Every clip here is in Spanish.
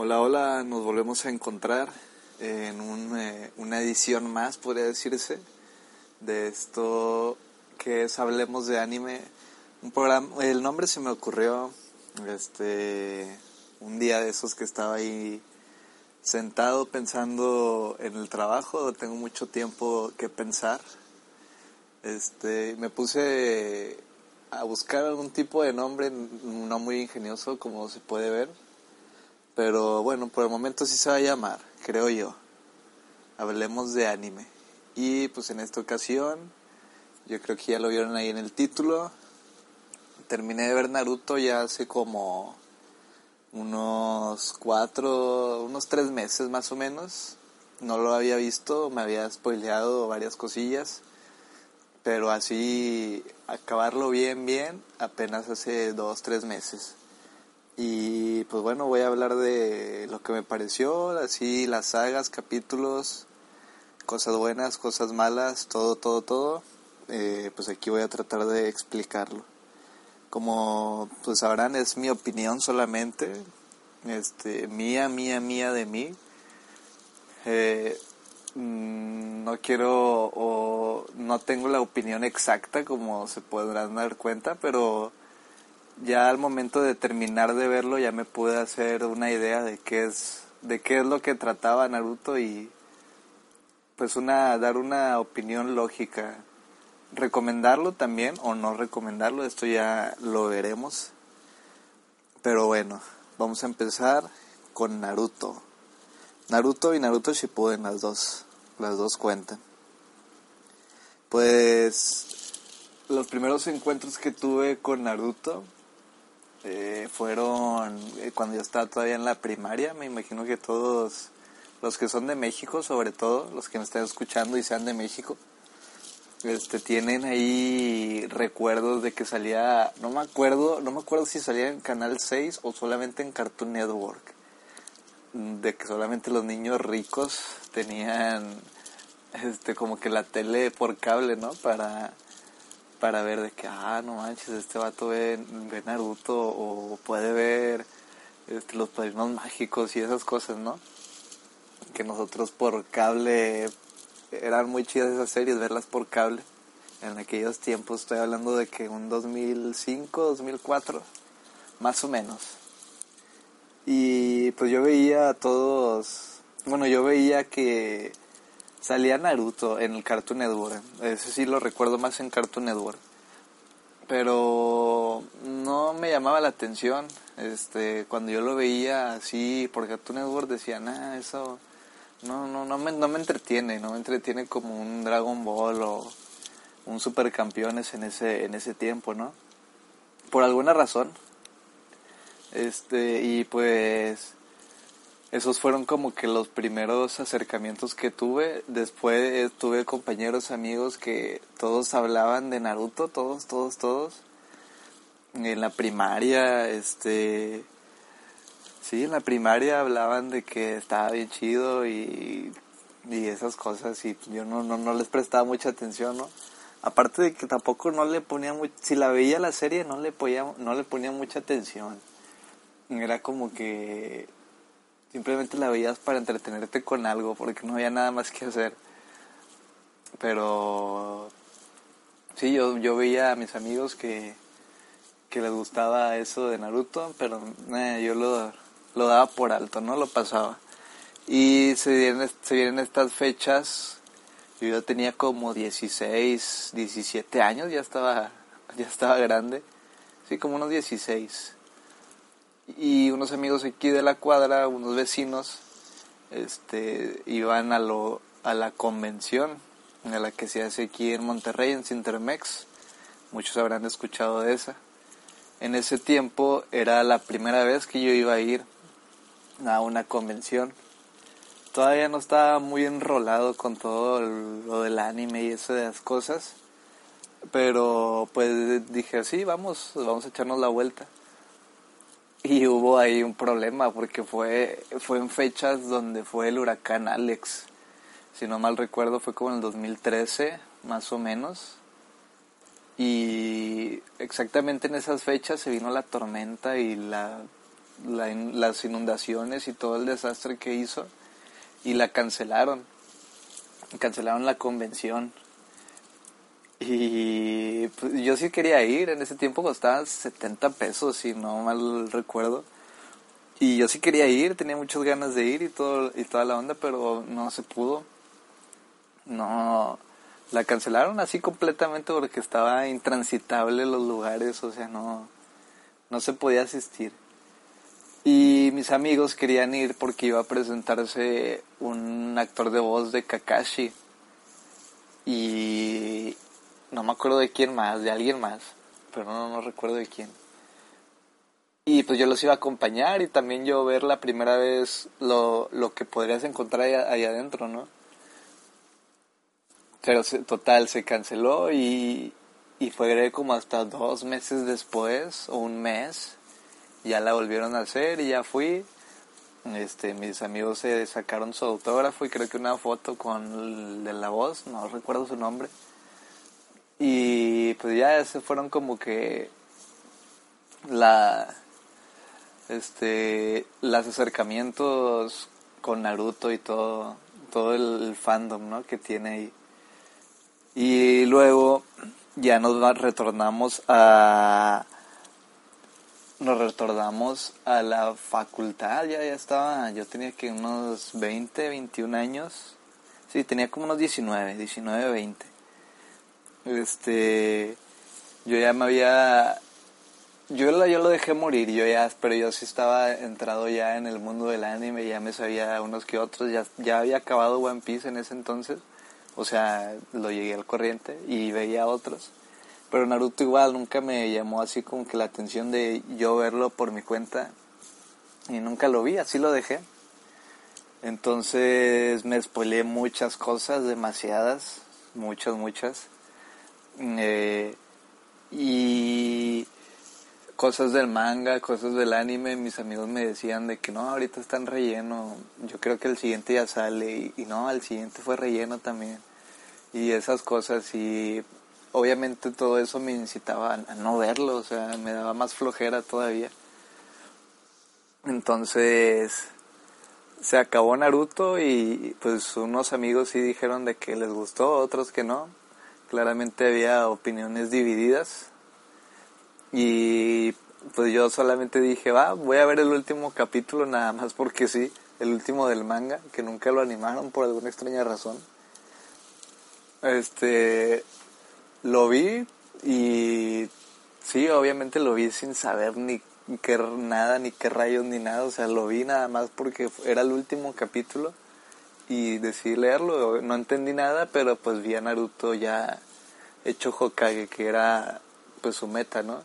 Hola, hola, nos volvemos a encontrar en un, eh, una edición más, podría decirse, de esto que es Hablemos de Anime. Un programa, el nombre se me ocurrió este un día de esos que estaba ahí sentado pensando en el trabajo, tengo mucho tiempo que pensar. Este, me puse a buscar algún tipo de nombre no muy ingenioso como se puede ver pero bueno, por el momento sí se va a llamar, creo yo. Hablemos de anime. Y pues en esta ocasión, yo creo que ya lo vieron ahí en el título. Terminé de ver Naruto ya hace como unos cuatro, unos tres meses más o menos. No lo había visto, me había spoileado varias cosillas. Pero así, acabarlo bien, bien, apenas hace dos, tres meses. Y pues bueno, voy a hablar de lo que me pareció, así las sagas, capítulos, cosas buenas, cosas malas, todo, todo, todo. Eh, pues aquí voy a tratar de explicarlo. Como pues sabrán, es mi opinión solamente, este, mía, mía, mía de mí. Eh, mm, no quiero o no tengo la opinión exacta como se podrán dar cuenta, pero ya al momento de terminar de verlo ya me pude hacer una idea de qué es de qué es lo que trataba Naruto y pues una dar una opinión lógica. Recomendarlo también o no recomendarlo esto ya lo veremos. Pero bueno vamos a empezar con Naruto. Naruto y Naruto Shippuden las dos las dos cuentan. Pues los primeros encuentros que tuve con Naruto eh, fueron eh, cuando yo estaba todavía en la primaria. Me imagino que todos los que son de México, sobre todo los que me están escuchando y sean de México, este, tienen ahí recuerdos de que salía, no me acuerdo, no me acuerdo si salía en Canal 6 o solamente en Cartoon Network, de que solamente los niños ricos tenían este como que la tele por cable, ¿no? Para para ver de que, ah, no manches, este vato ve, Naruto o puede ver este, los padrinos mágicos y esas cosas, ¿no? Que nosotros por cable, eran muy chidas esas series, verlas por cable. En aquellos tiempos, estoy hablando de que un 2005, 2004, más o menos. Y pues yo veía a todos, bueno, yo veía que Salía Naruto en el Cartoon Network. Ese sí lo recuerdo más en Cartoon Network. Pero no me llamaba la atención. Este, cuando yo lo veía así por Cartoon Network decía, nah, eso no, no, no me, no me entretiene, no me entretiene como un Dragon Ball o un Supercampeones en ese, en ese tiempo, ¿no? Por alguna razón. Este, y pues esos fueron como que los primeros acercamientos que tuve. Después tuve compañeros, amigos que todos hablaban de Naruto, todos, todos, todos. En la primaria, este... Sí, en la primaria hablaban de que estaba bien chido y, y esas cosas y yo no, no, no les prestaba mucha atención, ¿no? Aparte de que tampoco no le ponía mucho, si la veía la serie no le ponía, no le ponía mucha atención. Era como que Simplemente la veías para entretenerte con algo, porque no había nada más que hacer. Pero sí, yo, yo veía a mis amigos que, que les gustaba eso de Naruto, pero eh, yo lo, lo daba por alto, no lo pasaba. Y se vienen, se vienen estas fechas, yo ya tenía como 16, 17 años, ya estaba, ya estaba grande, sí, como unos 16 y unos amigos aquí de la cuadra, unos vecinos, este, iban a, lo, a la convención a la que se hace aquí en Monterrey, en Cintermex. Muchos habrán escuchado de esa. En ese tiempo era la primera vez que yo iba a ir a una convención. Todavía no estaba muy enrolado con todo lo del anime y esas cosas. Pero pues dije, sí, vamos, vamos a echarnos la vuelta y hubo ahí un problema porque fue, fue en fechas donde fue el huracán Alex. Si no mal recuerdo fue como en el 2013, más o menos. Y exactamente en esas fechas se vino la tormenta y la las inundaciones y todo el desastre que hizo y la cancelaron. Cancelaron la convención. Y pues, yo sí quería ir, en ese tiempo costaba 70 pesos, si no mal recuerdo. Y yo sí quería ir, tenía muchas ganas de ir y todo y toda la onda, pero no se pudo. No la cancelaron así completamente porque estaba intransitable los lugares, o sea, no no se podía asistir. Y mis amigos querían ir porque iba a presentarse un actor de voz de Kakashi. Y no me acuerdo de quién más, de alguien más, pero no, no recuerdo de quién. Y pues yo los iba a acompañar y también yo ver la primera vez lo, lo que podrías encontrar ahí, adentro, ¿no? Pero total, se canceló y, y fue como hasta dos meses después o un mes ya la volvieron a hacer y ya fui este mis amigos se sacaron su autógrafo y creo que una foto con de la voz no recuerdo su nombre y pues ya se fueron como que la este los acercamientos con Naruto y todo todo el fandom ¿no? que tiene ahí y luego ya nos retornamos a nos retornamos a la facultad, ya, ya estaba, yo tenía que unos 20, 21 años, sí, tenía como unos 19, 19, 20. Este, yo ya me había, yo lo, yo lo dejé morir, yo ya, pero yo sí estaba entrado ya en el mundo del anime, ya me sabía unos que otros, ya, ya había acabado One Piece en ese entonces, o sea, lo llegué al corriente y veía otros. Pero Naruto igual nunca me llamó así como que la atención de yo verlo por mi cuenta. Y nunca lo vi, así lo dejé. Entonces me spoileé muchas cosas, demasiadas, muchas, muchas. Eh, y cosas del manga, cosas del anime, mis amigos me decían de que no, ahorita están relleno, yo creo que el siguiente ya sale y, no, el siguiente fue relleno también. Y esas cosas y obviamente todo eso me incitaba a no verlo, o sea, me daba más flojera todavía. Entonces se acabó Naruto y pues unos amigos sí dijeron de que les gustó, otros que no. Claramente había opiniones divididas. Y pues yo solamente dije, va, voy a ver el último capítulo nada más porque sí, el último del manga, que nunca lo animaron por alguna extraña razón. Este, lo vi y sí, obviamente lo vi sin saber ni qué nada, ni qué rayos, ni nada. O sea, lo vi nada más porque era el último capítulo y decidí leerlo. No entendí nada, pero pues vi a Naruto ya hecho Hokage, que era pues su meta, ¿no?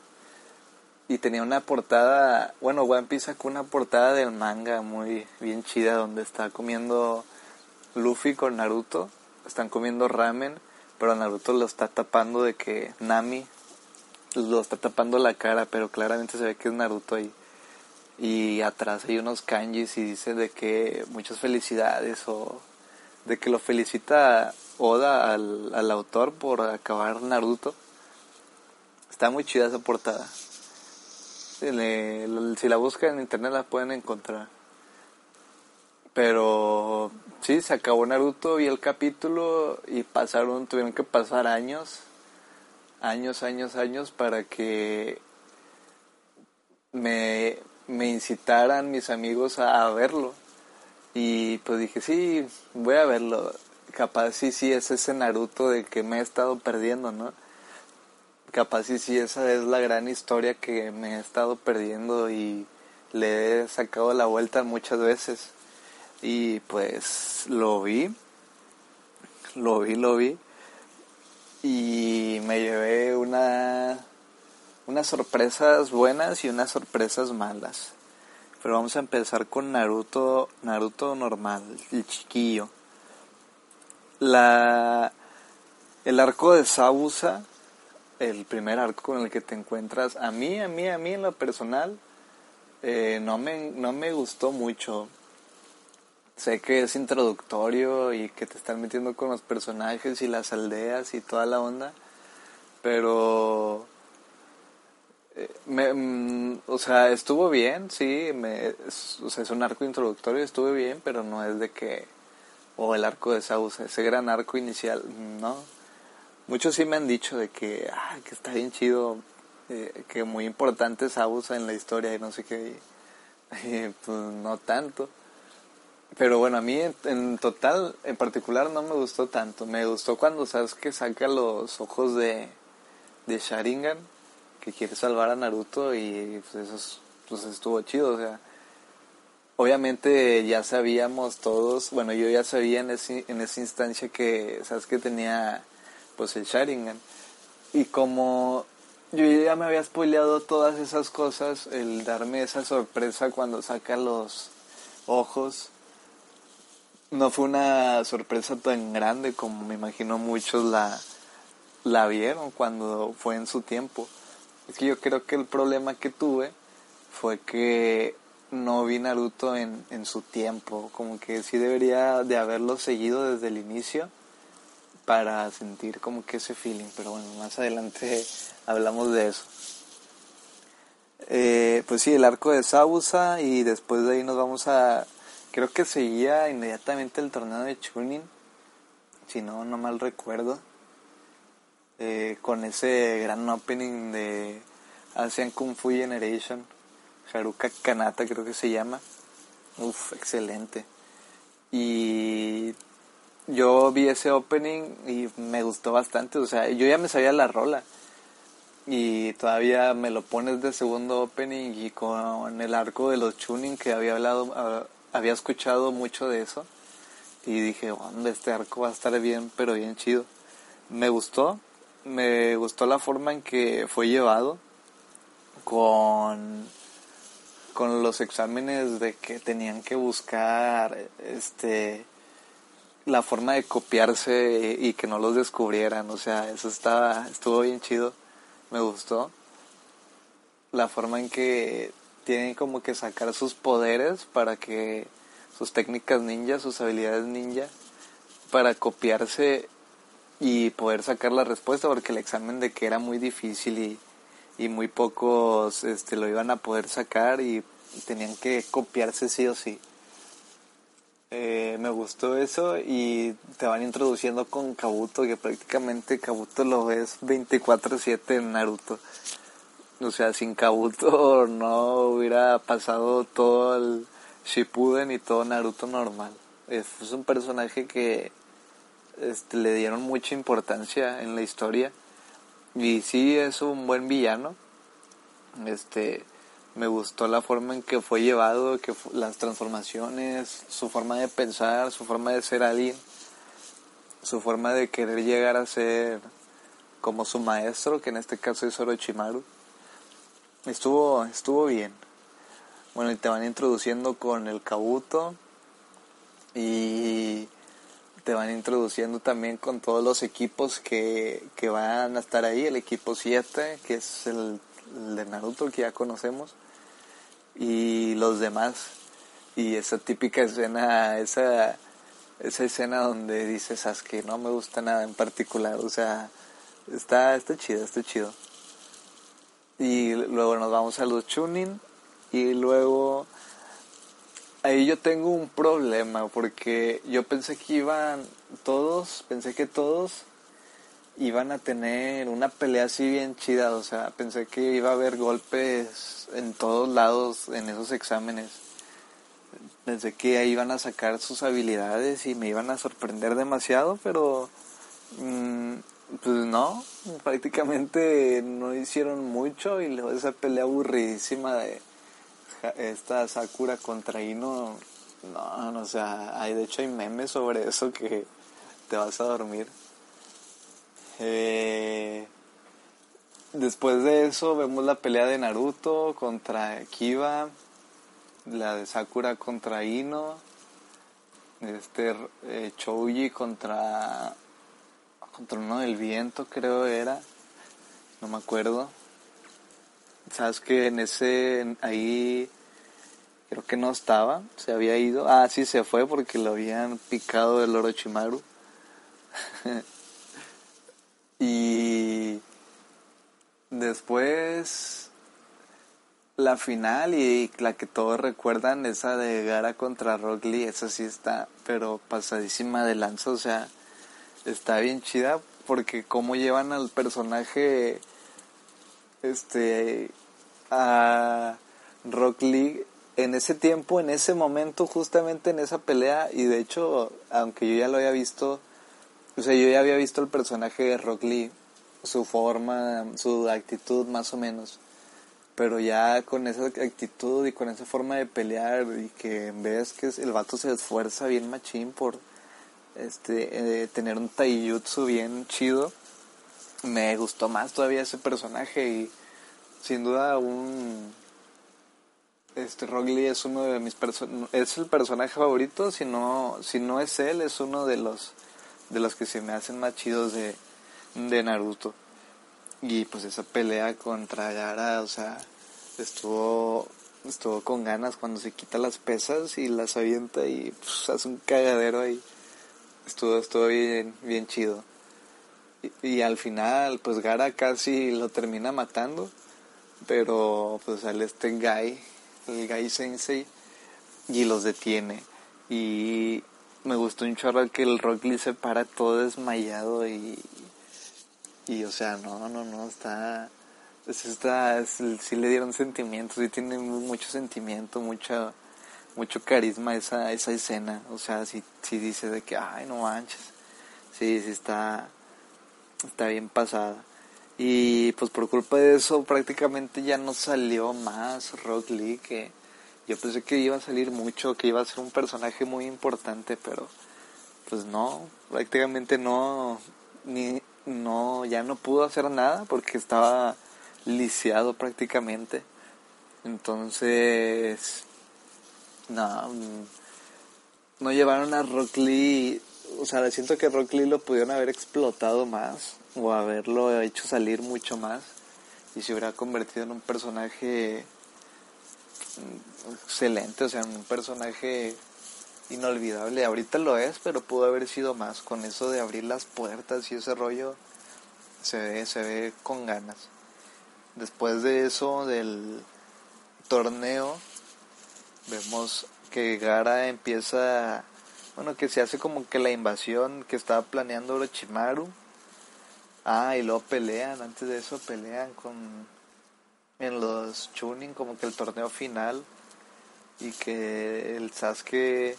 Y tenía una portada, bueno, One Piece sacó una portada del manga muy bien chida donde está comiendo Luffy con Naruto, están comiendo ramen pero Naruto lo está tapando de que Nami lo está tapando la cara, pero claramente se ve que es Naruto ahí. Y atrás hay unos kanjis y dice de que muchas felicidades o de que lo felicita Oda al, al autor por acabar Naruto. Está muy chida esa portada. si la buscan en internet la pueden encontrar. Pero sí, se acabó Naruto, vi el capítulo y pasaron, tuvieron que pasar años, años, años, años para que me, me incitaran mis amigos a, verlo. Y pues dije, sí, voy a verlo. Capaz sí, sí, es ese Naruto de que me he estado perdiendo, ¿no? Capaz sí, sí, esa es la gran historia que me he estado perdiendo y le he sacado la vuelta muchas veces. Y pues lo vi, lo vi, lo vi. Y me llevé una, unas sorpresas buenas y unas sorpresas malas. Pero vamos a empezar con Naruto, Naruto normal, el chiquillo. La, el arco de Sabusa, el primer arco con el que te encuentras, a mí, a mí, a mí en lo personal, eh, no, me, no me gustó mucho sé que es introductorio y que te están metiendo con los personajes y las aldeas y toda la onda, pero me, mm, o sea, estuvo bien, sí, me, es, o sea, es un arco introductorio, estuvo bien, pero no es de que, o el arco de Sausa, ese gran arco inicial, no. Muchos sí me han dicho de que, ah, que está bien chido, eh, que muy importante Sausa en la historia y no sé qué, pues no tanto. Pero bueno, a mí en, total, en particular, no me gustó tanto. Me gustó cuando sabes que saca los ojos de, de Sharingan que quiere salvar a Naruto y pues eso pues estuvo chido, o sea, obviamente ya sabíamos todos, bueno, yo ya sabía en, ese, en esa instancia que, sabes que tenía pues el Sharingan y como yo ya me había spoileado todas esas cosas, el darme esa sorpresa cuando saca los ojos no fue una sorpresa tan grande como me imagino muchos la, la vieron cuando fue en su tiempo. Es que yo creo que el problema que tuve fue que no vi Naruto en, en su tiempo. Como que sí debería de haberlo seguido desde el inicio para sentir como que ese feeling. Pero bueno, más adelante hablamos de eso. Eh, pues sí, el arco de Sabusa y después de ahí nos vamos a... Creo que seguía inmediatamente el torneo de Chunin, si no, no mal recuerdo. Eh, con ese gran opening de Asian Kung Fu Generation, Haruka Kanata creo que se llama. Uf, excelente. Y yo vi ese opening y me gustó bastante, o sea, yo ya me sabía la rola. Y todavía me lo pones de segundo opening y con el arco de los tuning que había hablado, ah, había escuchado mucho de eso. Y dije, bueno, este arco va a estar bien, pero bien chido. Me gustó, me gustó la forma en que fue llevado con con los exámenes de que tenían que buscar este la forma de copiarse y que no los descubrieran, o sea, eso estaba estuvo bien chido, me gustó. La forma en que tienen como que sacar sus poderes para que sus técnicas ninja, sus habilidades ninja para copiarse y poder sacar la respuesta porque el examen de que era muy difícil y, y muy pocos este, lo iban a poder sacar y tenían que copiarse sí o sí. Eh, me gustó eso y te van introduciendo con Kabuto, que prácticamente Kabuto lo ves 24/7 en Naruto. O sea, sin Kabuto no hubiera pasado todo el Shippuden y todo Naruto normal. Es, un personaje que este, le dieron mucha importancia en la historia. Y sí es un buen villano. Este me gustó la forma en que fue llevado, que las transformaciones, su forma de pensar, su forma de ser alguien, su forma de querer llegar a ser como su maestro, que en este caso es Orochimaru. Estuvo estuvo bien. Bueno, y te van introduciendo con el Kabuto y te van introduciendo también con todos los equipos que, que van a estar ahí, el equipo 7, que es el, de Naruto que ya conocemos, y los demás. Y esa típica escena, esa, esa escena donde dices, que no me gusta nada en particular, o sea, está, está chido, está chido. Y luego nos vamos a los tuning y luego ahí yo tengo un problema porque yo pensé que iban todos, pensé que todos iban a tener una pelea así bien chida, o sea, pensé que iba a haber golpes en todos lados en esos exámenes. Pensé que ahí iban a sacar sus habilidades y me iban a sorprender demasiado, pero mm, pues no, prácticamente no hicieron mucho y luego esa pelea aburridísima de esta Sakura contra Ino, no, no, o sea, hay, de hecho hay memes sobre eso que te vas a dormir. Eh, después de eso vemos la pelea de Naruto contra Kiba, la de Sakura contra Ino, este eh, Chouji contra contra uno del viento creo era, no me acuerdo. Sabes que en ese, ahí, creo que no estaba, se había ido. Ah, sí, se fue porque lo habían picado del Orochimaru. y después, la final y la que todos recuerdan, esa de Gara contra Rock esa sí está, pero pasadísima de lanza, o sea, está bien chida porque cómo llevan al personaje este a Rock Lee en ese tiempo, en ese momento, justamente en esa pelea, y de hecho, aunque yo ya lo había visto, o sea, yo ya había visto el personaje de Rock Lee, su forma, su actitud más o menos, pero ya con esa actitud y con esa forma de pelear y que ves que el vato se esfuerza bien machín por este eh, tener un taijutsu bien chido, me gustó más todavía ese personaje y sin duda un este Rock Lee es uno de mis es el personaje favorito, si no si no es él es uno de los de los que se me hacen más chidos de, de Naruto. Y pues esa pelea contra Yara, o sea, estuvo estuvo con ganas cuando se quita las pesas y las avienta y pues, hace un cagadero ahí. Estuvo estuvo bien bien chido. Y, al final pues Gara casi lo termina matando, pero pues sale este guy el Gai Sensei, y los detiene. Y me gustó un chorro que el Rock Lee se para todo desmayado y, y o sea, no, no, no, está, está, sí le dieron sentimientos, sí tiene mucho sentimiento, mucha, mucho carisma esa, esa escena, o sea, sí, sí dice de que, ay, no manches, sí, sí está, está bien pasada. Y pues por culpa de eso prácticamente ya no salió más Rock Lee que yo pensé que iba a salir mucho, que iba a ser un personaje muy importante, pero pues no, prácticamente no ni no ya no pudo hacer nada porque estaba lisiado prácticamente. Entonces no no llevaron a Rock Lee, o sea, siento que Rock Lee lo pudieron haber explotado más o haberlo hecho salir mucho más y se hubiera convertido en un personaje excelente, o sea, un personaje inolvidable. Ahorita lo es, pero pudo haber sido más. Con eso de abrir las puertas y ese rollo, se ve, se ve con ganas. Después de eso, del torneo, vemos que Gara empieza, bueno, que se hace como que la invasión que estaba planeando Orochimaru. Ah, y luego pelean, antes de eso pelean con en los tuning como que el torneo final. Y que el Sasuke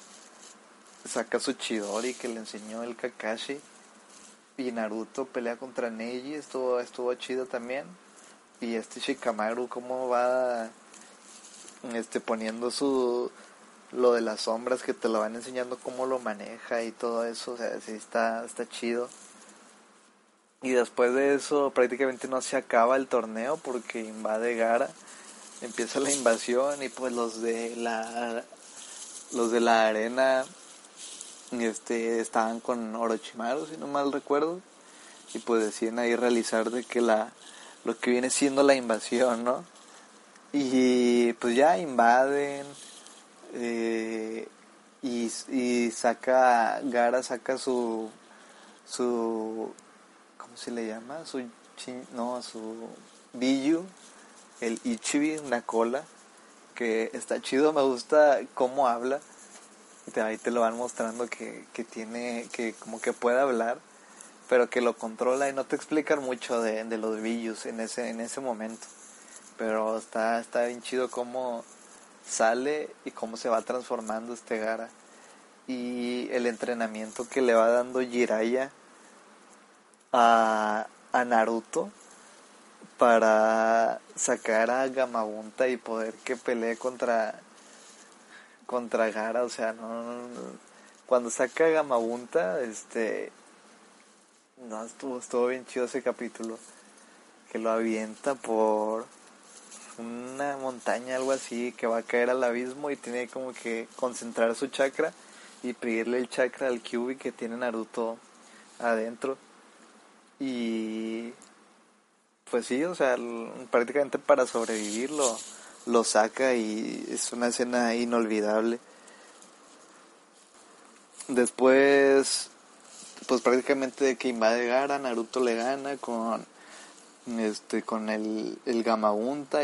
saca su Chidori que le enseñó el Kakashi. Y Naruto pelea contra Neji, estuvo, estuvo chido también. Y este Shikamaru cómo va este poniendo su lo de las sombras que te lo van enseñando cómo lo maneja y todo eso, o sea, sí está, está chido. Y después de eso prácticamente no se acaba el torneo porque invade Gara. Empieza la invasión y pues los de la los de la arena este estaban con Orochimaru si no mal recuerdo y pues deciden ahí realizar de que la lo que viene siendo la invasión, ¿no? Y pues ya invaden eh, y, y saca Gara saca su su se le llama? Su no, su Biyu, el Ichibi, una cola, que está chido, me gusta cómo habla. Ahí te lo van mostrando que, que tiene, que como que puede hablar, pero que lo controla y no te explican mucho de, de los Biyus en ese, en ese momento. Pero está, está bien chido cómo sale y cómo se va transformando este Gara. Y el entrenamiento que le va dando Jiraiya a, a Naruto para sacar a Gamabunta y poder que pelee contra contra Gara, o sea, no, cuando saca Gamabunta, este no estuvo estuvo bien chido ese capítulo que lo avienta por una montaña algo así que va a caer al abismo y tiene como que concentrar su chakra y pedirle el chakra al Kyubi que tiene Naruto adentro y pues sí, o sea, prácticamente para sobrevivir lo, lo saca y es una escena inolvidable. Después, pues prácticamente de que invade Gara, Naruto le gana con este con el, el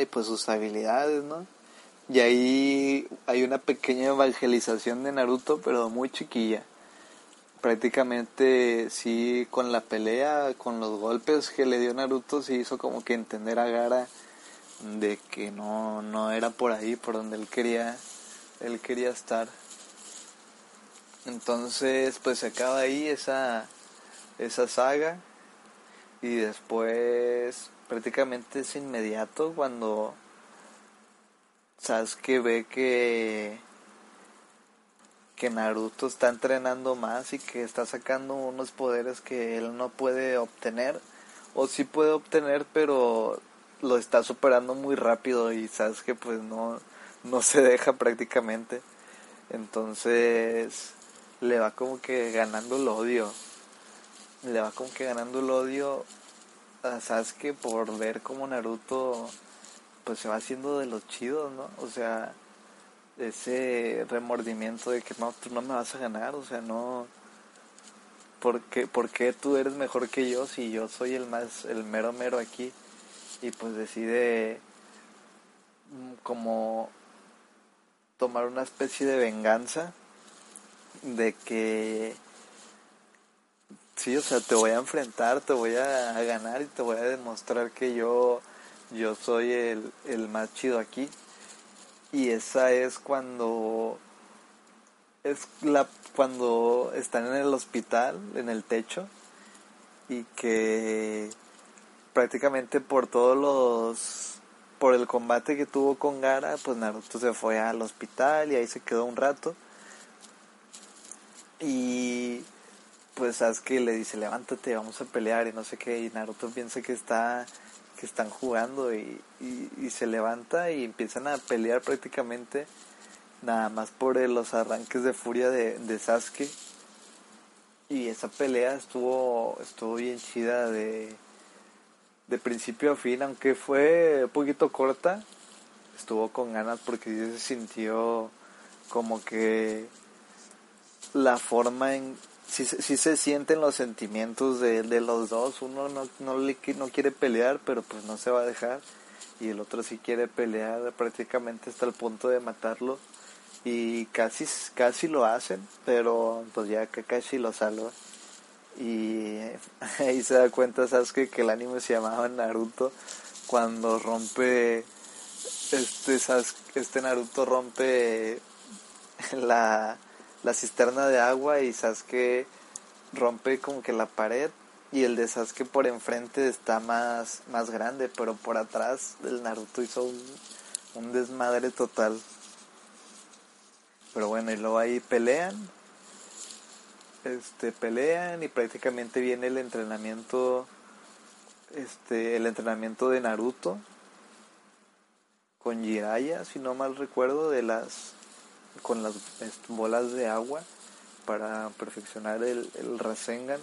y pues sus habilidades, ¿no? Y ahí hay una pequeña evangelización de Naruto, pero muy chiquilla. Prácticamente sí con la pelea, con los golpes que le dio Naruto, sí hizo como que entender a Gara de que no, no era por ahí por donde él quería, él quería estar. Entonces pues se acaba ahí esa, esa saga y después prácticamente es inmediato cuando Sasuke ve que que Naruto está entrenando más y que está sacando unos poderes que él no puede obtener o sí puede obtener pero lo está superando muy rápido y Sasuke pues no no se deja prácticamente. Entonces le va como que ganando el odio le va como que ganando el odio a Sasuke por ver como Naruto pues se va haciendo de los chidos, ¿no? O sea, ese remordimiento de que no, tú no me vas a ganar, o sea, no... ¿Por qué, ¿Por qué tú eres mejor que yo si yo soy el más, el mero mero aquí? Y pues decide mm, como tomar una especie de venganza de que sí, o sea, te voy a enfrentar, te voy a, ganar y te voy a demostrar que yo, yo soy el, el más chido aquí. Y esa es cuando es la cuando están en el hospital, en el techo, y que prácticamente por todos los por el combate que tuvo con Gara, pues Naruto se fue al hospital y ahí se quedó un rato. Y pues Sasuke le dice, levántate, vamos a pelear y no sé qué, y Naruto piensa que está que están jugando y, y, se levanta y empiezan a pelear prácticamente nada más por los arranques de furia de, de Sasuke. Y esa pelea estuvo estuvo bien chida de de principio a fin aunque fue un poquito corta estuvo con ganas porque se sintió como que la forma en sí, se sienten los sentimientos de, de los dos. Uno no, no, le, no quiere pelear, pero pues no se va a dejar. Y el otro sí quiere pelear prácticamente hasta el punto de matarlo. Y casi, casi lo hacen, pero pues ya Kakashi lo salva. Y ahí se da cuenta Sasuke que el anime se llamaba Naruto cuando rompe este este Naruto rompe la la cisterna de agua y Sasuke rompe como que la pared y el de Sasuke por enfrente está más, más grande, pero por atrás el Naruto hizo un, un desmadre total. Pero bueno, y luego ahí pelean. Este, pelean y prácticamente viene el entrenamiento este el entrenamiento de Naruto con Jiraiya, si no mal recuerdo, de las con las bolas de agua para perfeccionar el, el Rasengan.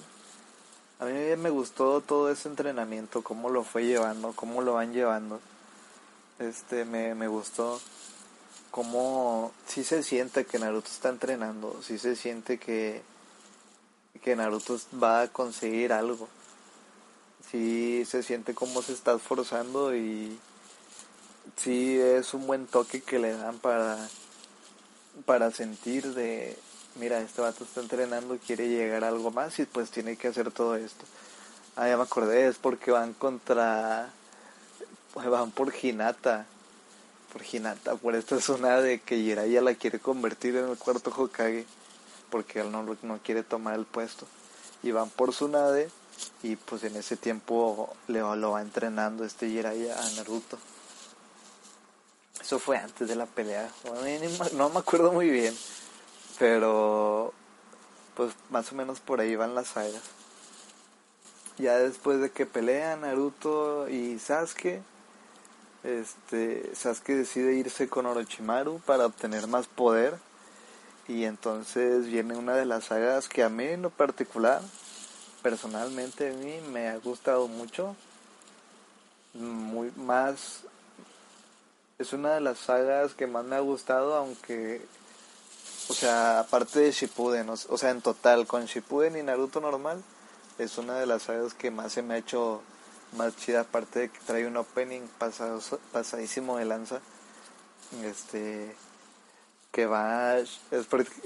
A mí me gustó todo ese entrenamiento, cómo lo fue llevando, cómo lo van llevando. Este, me, me gustó cómo sí se siente que Naruto está entrenando, sí se siente que, que Naruto va a conseguir algo. Sí se siente como se está esforzando y sí es un buen toque que le dan para para sentir de, mira, este vato está entrenando, quiere llegar a algo más y pues tiene que hacer todo esto. Ah, ya me acordé, es porque van contra, van por Hinata, por Hinata, por esta zona de que Jiraiya la quiere convertir en el cuarto Hokage, porque él no, no quiere tomar el puesto. Y van por Tsunade y pues en ese tiempo le, lo va entrenando este Jiraiya a Naruto. Eso fue antes de la pelea. No me acuerdo muy bien. Pero pues más o menos por ahí van las sagas. Ya después de que pelean Naruto y Sasuke, este Sasuke decide irse con Orochimaru para obtener más poder. Y entonces viene una de las sagas que a mí en lo particular, personalmente a mí me ha gustado mucho. Muy más es una de las sagas que más me ha gustado, aunque, o sea, aparte de Shippuden, o, sea, en total, con Shippuden y Naruto normal, es una de las sagas que más se me ha hecho más chida, aparte de que trae un opening pasado, pasadísimo de lanza. Este que va es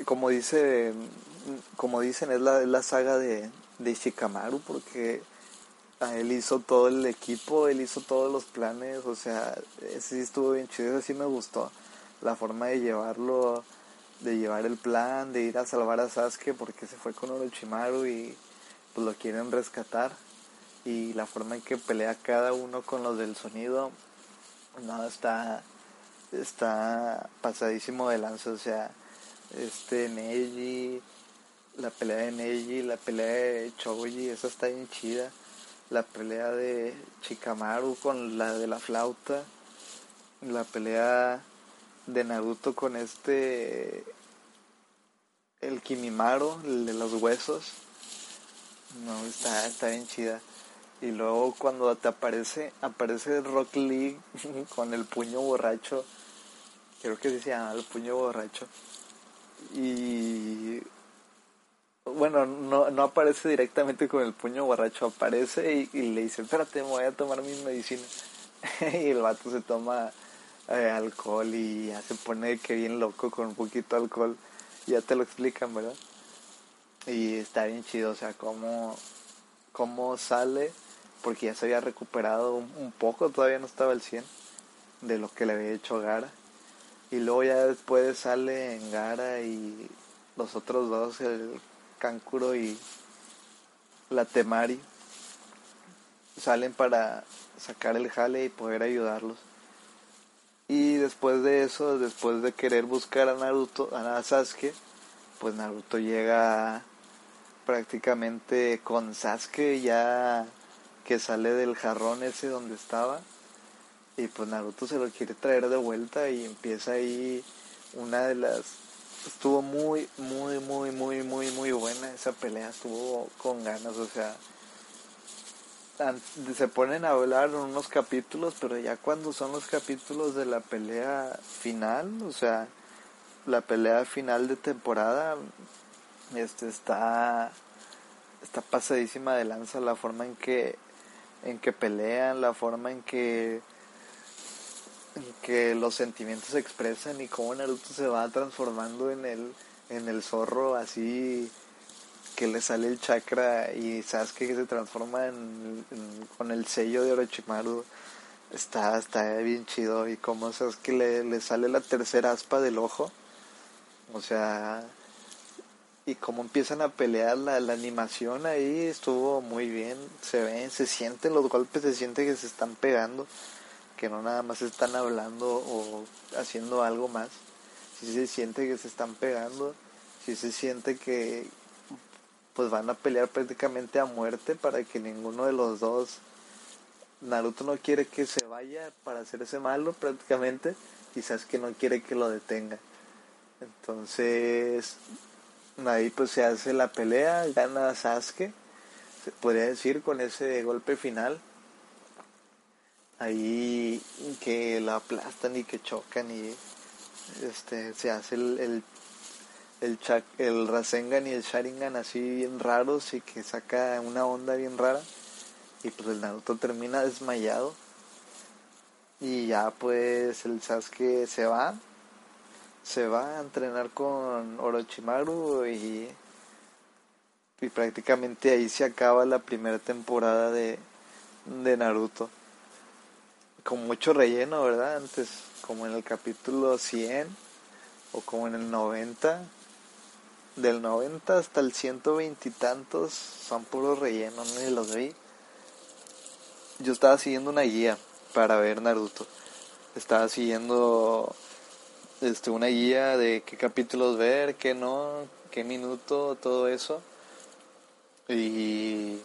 como dice como dicen es la, la saga de, de Shikamaru porque él hizo todo el equipo, él hizo todos los planes, o sea, ese sí estuvo bien chido, ese sí me gustó. La forma de llevarlo, de llevar el plan, de ir a salvar a Sasuke porque se fue con Orochimaru y pues lo quieren rescatar. Y la forma en que pelea cada uno con los del sonido, no, está, está pasadísimo de lanza, o sea, este Neji, la pelea de Neji, la pelea de Choji, esa está bien chida la pelea de Chikamaru con la de la flauta, la pelea de Naruto con este el Kimimaro, el de los huesos. No, está, está bien chida. Y luego cuando te aparece, aparece Rock League con el puño borracho. Creo que se llama el puño borracho. Y bueno, no, no aparece directamente con el puño borracho, aparece y, le dice, espérate, me voy a tomar mis medicinas. y el vato se toma eh, alcohol y ya se pone que bien loco con un poquito de alcohol. Ya te lo explican, ¿verdad? Y está bien chido, o sea, cómo, cómo sale, porque ya se había recuperado un, poco, todavía no estaba al 100 de lo que le había hecho Gara. Y luego ya después sale en Gara y los otros dos, el Kankuro y la Temari salen para sacar el jale y poder ayudarlos. Y después de eso, después de querer buscar a Naruto, a Sasuke, pues Naruto llega prácticamente con Sasuke ya que sale del jarrón ese donde estaba. Y pues Naruto se lo quiere traer de vuelta y empieza ahí una de las estuvo muy, muy, muy, muy, muy, muy buena esa pelea, estuvo con ganas, o sea, se ponen a hablar unos capítulos, pero ya cuando son los capítulos de la pelea final, o sea, la pelea final de temporada, este está está pasadísima de lanza la forma en que en que pelean, la forma en que que los sentimientos se expresan y cómo Naruto se va transformando en el, en el zorro así que le sale el chakra y Sasuke que se transforma en, con el sello de Orochimaru. Está, está bien chido y cómo Sasuke le, le sale la tercera aspa del ojo. O sea y cómo empiezan a pelear la, la animación ahí estuvo muy bien. Se ven se sienten los golpes se siente que se están pegando que no nada más están hablando o haciendo algo más, si se siente que se están pegando, si se siente que pues van a pelear prácticamente a muerte para que ninguno de los dos Naruto no quiere que se vaya para hacerse malo prácticamente y que no quiere que lo detenga. Entonces ahí pues se hace la pelea, gana Sasuke, se podría decir con ese golpe final ahí que la aplastan y que chocan y este se hace el el el, el Rasengan y el Sharingan así bien raros y que saca una onda bien rara. Y pues el Naruto termina desmayado. Y ya pues el Sasuke se va. Se va a entrenar con Orochimaru y y prácticamente ahí se acaba la primera temporada de, de Naruto con mucho relleno, ¿verdad? Antes, como en el capítulo 100 o como en el 90, del 90 hasta el 120 y tantos son puros rellenos, ni los vi. Yo estaba siguiendo una guía para ver Naruto. Estaba siguiendo este, una guía de qué capítulos ver, qué no, qué minuto, todo eso. Y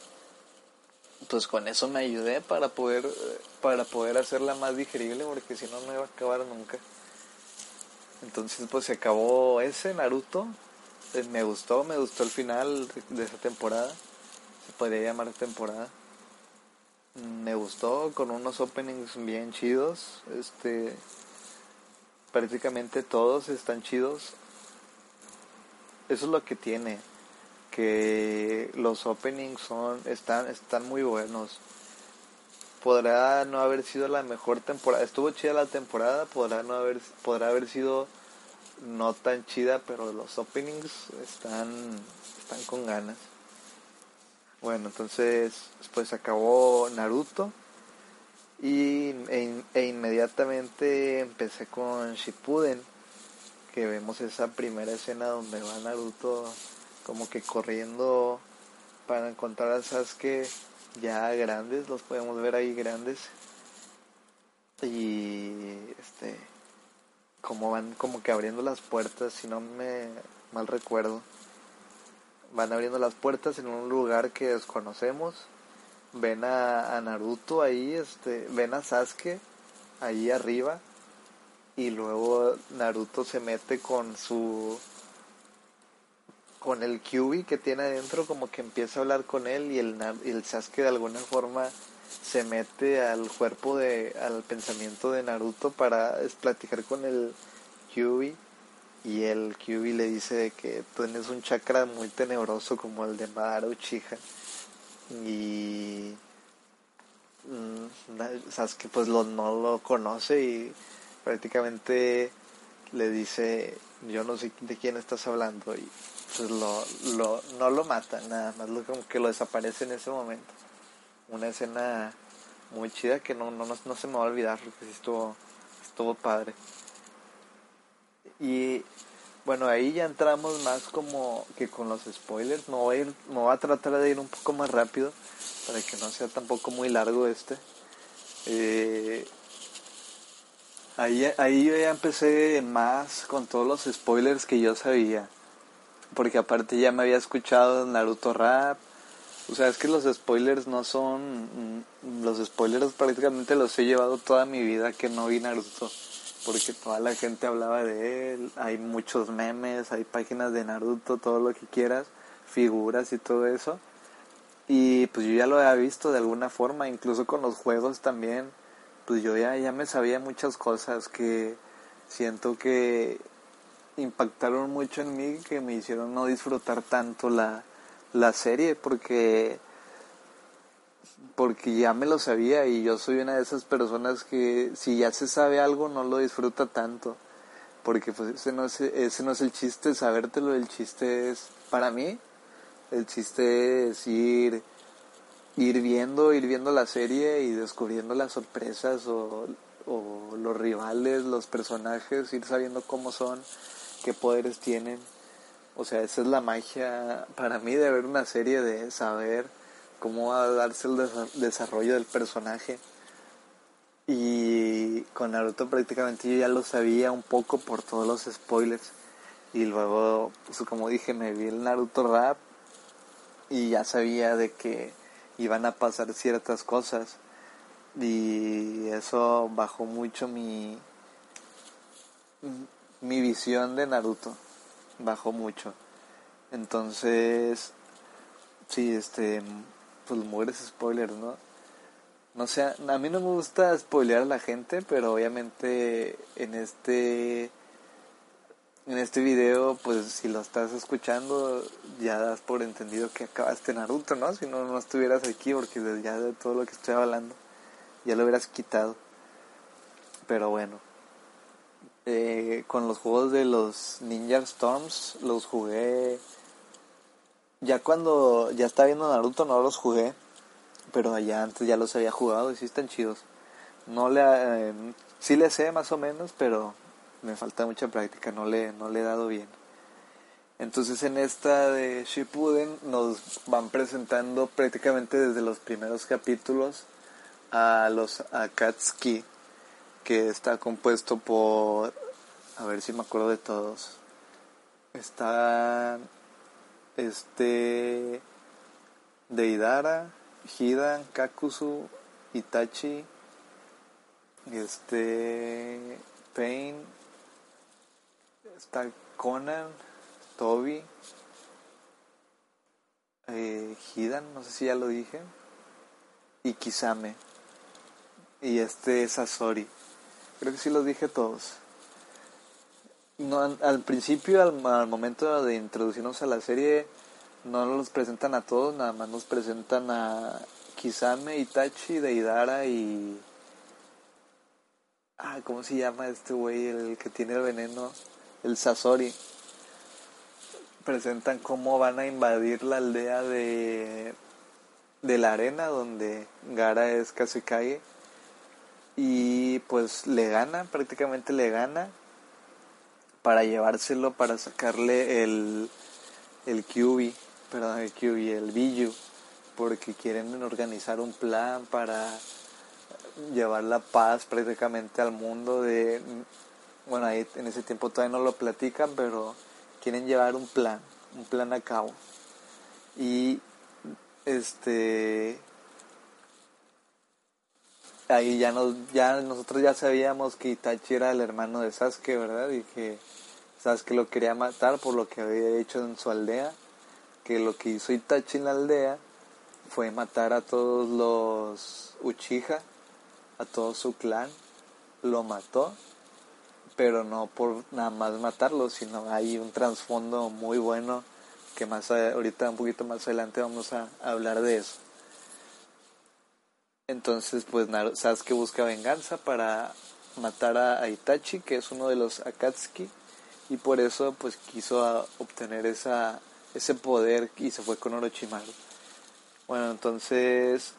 pues con eso me ayudé para poder para poder hacerla más digerible porque si no no iba a acabar nunca. Entonces pues se acabó ese Naruto. Eh, me gustó me gustó el final de esa temporada. Se podría llamar temporada. Me gustó con unos openings bien chidos. Este prácticamente todos están chidos. Eso es lo que tiene que los openings son están están muy buenos podrá no haber sido la mejor temporada. Estuvo chida la temporada, podrá no haber podrá haber sido no tan chida, pero los openings están están con ganas. Bueno, entonces pues acabó Naruto y e, e inmediatamente empecé con Shippuden, que vemos esa primera escena donde va Naruto como que corriendo para encontrar a Sasuke ya grandes, los podemos ver ahí grandes. Y este como van como que abriendo las puertas, si no me mal recuerdo. Van abriendo las puertas en un lugar que desconocemos. Ven a, Naruto ahí, este, ven a Sasuke ahí arriba y luego Naruto se mete con su con el QB que tiene adentro, como que empieza a hablar con él y el, el Sasuke de alguna forma se mete al cuerpo de, al pensamiento de Naruto para platicar con el QB y el QB le dice que tienes un chakra muy tenebroso como el de Madara Uchiha y mm, Sasuke pues lo, no lo conoce y prácticamente le dice yo no sé de quién estás hablando y pues lo, lo, no lo mata, nada más lo, como que lo desaparece en ese momento. Una escena muy chida que no, no, no, se me va a olvidar porque sí estuvo, estuvo padre. Y bueno, ahí ya entramos más como que con los spoilers. Me voy a, ir, a tratar de ir un poco más rápido para que no sea tampoco muy largo este. Eh, ahí, ahí yo ya empecé más con todos los spoilers que yo sabía porque aparte ya me había escuchado Naruto Rap. O sea, es que los spoilers no son... Mm, los spoilers prácticamente los he llevado toda mi vida que no vi Naruto. Porque toda la gente hablaba de él. Hay muchos memes, hay páginas de Naruto, todo lo que quieras. Figuras y todo eso. Y pues yo ya lo había visto de alguna forma. Incluso con los juegos también. Pues yo ya, ya me sabía muchas cosas que siento que impactaron mucho en mí que me hicieron no disfrutar tanto la, la serie porque porque ya me lo sabía y yo soy una de esas personas que si ya se sabe algo no lo disfruta tanto. Porque pues ese no es, ese no es el chiste sabértelo el chiste es para mí. El chiste es ir ir viendo ir viendo la serie y descubriendo las sorpresas o, o los rivales los personajes ir sabiendo cómo son qué poderes tienen. O sea, esa es la magia para mí de ver una serie, de saber cómo va a darse el desarrollo del personaje. Y con Naruto prácticamente yo ya lo sabía un poco por todos los spoilers. Y luego, pues como dije, me vi el Naruto Rap y ya sabía de que iban a pasar ciertas cosas. Y eso bajó mucho mi mi visión de Naruto bajó mucho. Entonces, sí, este, pues mueres spoilers, ¿no? No sé, a mí no me gusta spoilear a la gente, pero obviamente en este en este video, pues si lo estás escuchando, ya das por entendido que acabaste Naruto, ¿no? Si no, no estuvieras aquí, porque ya de todo lo que estoy hablando, ya lo hubieras quitado. Pero bueno, eh, con los juegos de los Ninja Storms los jugué ya cuando ya estaba viendo Naruto no los jugué pero allá antes ya los había jugado y sí están chidos. No le eh, sí le sé más o menos pero me falta mucha práctica no le no le he dado bien. Entonces en esta de Shippuden nos van presentando prácticamente desde los primeros capítulos a los Akatsuki que está compuesto por, a ver si me acuerdo de todos, está este Deidara, Hidan, Kakuzu, Itachi, este Pain, está Conan, Toby, eh, Hidan, no sé si ya lo dije, y Kisame, y este Sasori. Creo que sí los dije todos. No, al, principio, al, momento de introducirnos a la serie, no los presentan a todos, nada más nos presentan a Kisame, Itachi, Deidara y... Ah, ¿cómo se llama este güey? El que tiene el veneno, el Sasori. Presentan cómo van a invadir la aldea de, de la arena donde Gara es cae y pues le gana, prácticamente le gana para llevárselo, para sacarle el, el QB, perdón, el QB, el Biju, porque quieren organizar un plan para llevar la paz prácticamente al mundo de, bueno, ahí en ese tiempo todavía no lo platican, pero quieren llevar un plan, un plan a cabo. Y este ahí ya nos ya nosotros ya sabíamos que Itachi era el hermano de Sasuke, ¿verdad? Y que Sasuke lo quería matar por lo que había hecho en su aldea, que lo que hizo Itachi en la aldea fue matar a todos los Uchiha, a todo su clan, lo mató, pero no por nada más matarlo, sino hay un trasfondo muy bueno que más ahorita un poquito más adelante vamos a hablar de eso. Entonces, pues Sasuke busca venganza para matar a, Itachi, que es uno de los Akatsuki, y por eso pues quiso obtener esa, ese poder y se fue con Orochimaru. Bueno, entonces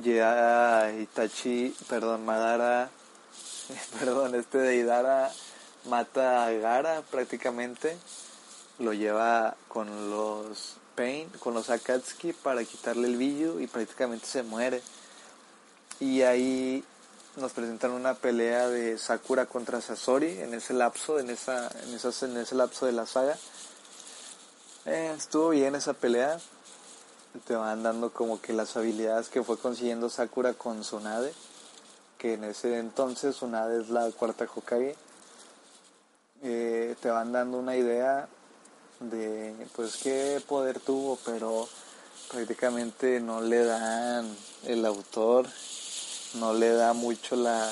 llega Itachi, perdón, Madara, perdón, este de Idara mata a Gara prácticamente, lo lleva con los Pain con los Akatsuki para quitarle el billo y prácticamente se muere. Y ahí nos presentan una pelea de Sakura contra Sasori en ese lapso, en, esa, en, en ese lapso de la saga. Eh, estuvo bien esa pelea. Te van dando como que las habilidades que fue consiguiendo Sakura con Tsunade. Que en ese entonces Tsunade es la cuarta Hokage. Eh, te van dando una idea de pues qué poder tuvo, pero prácticamente no le dan el autor, no le da mucho la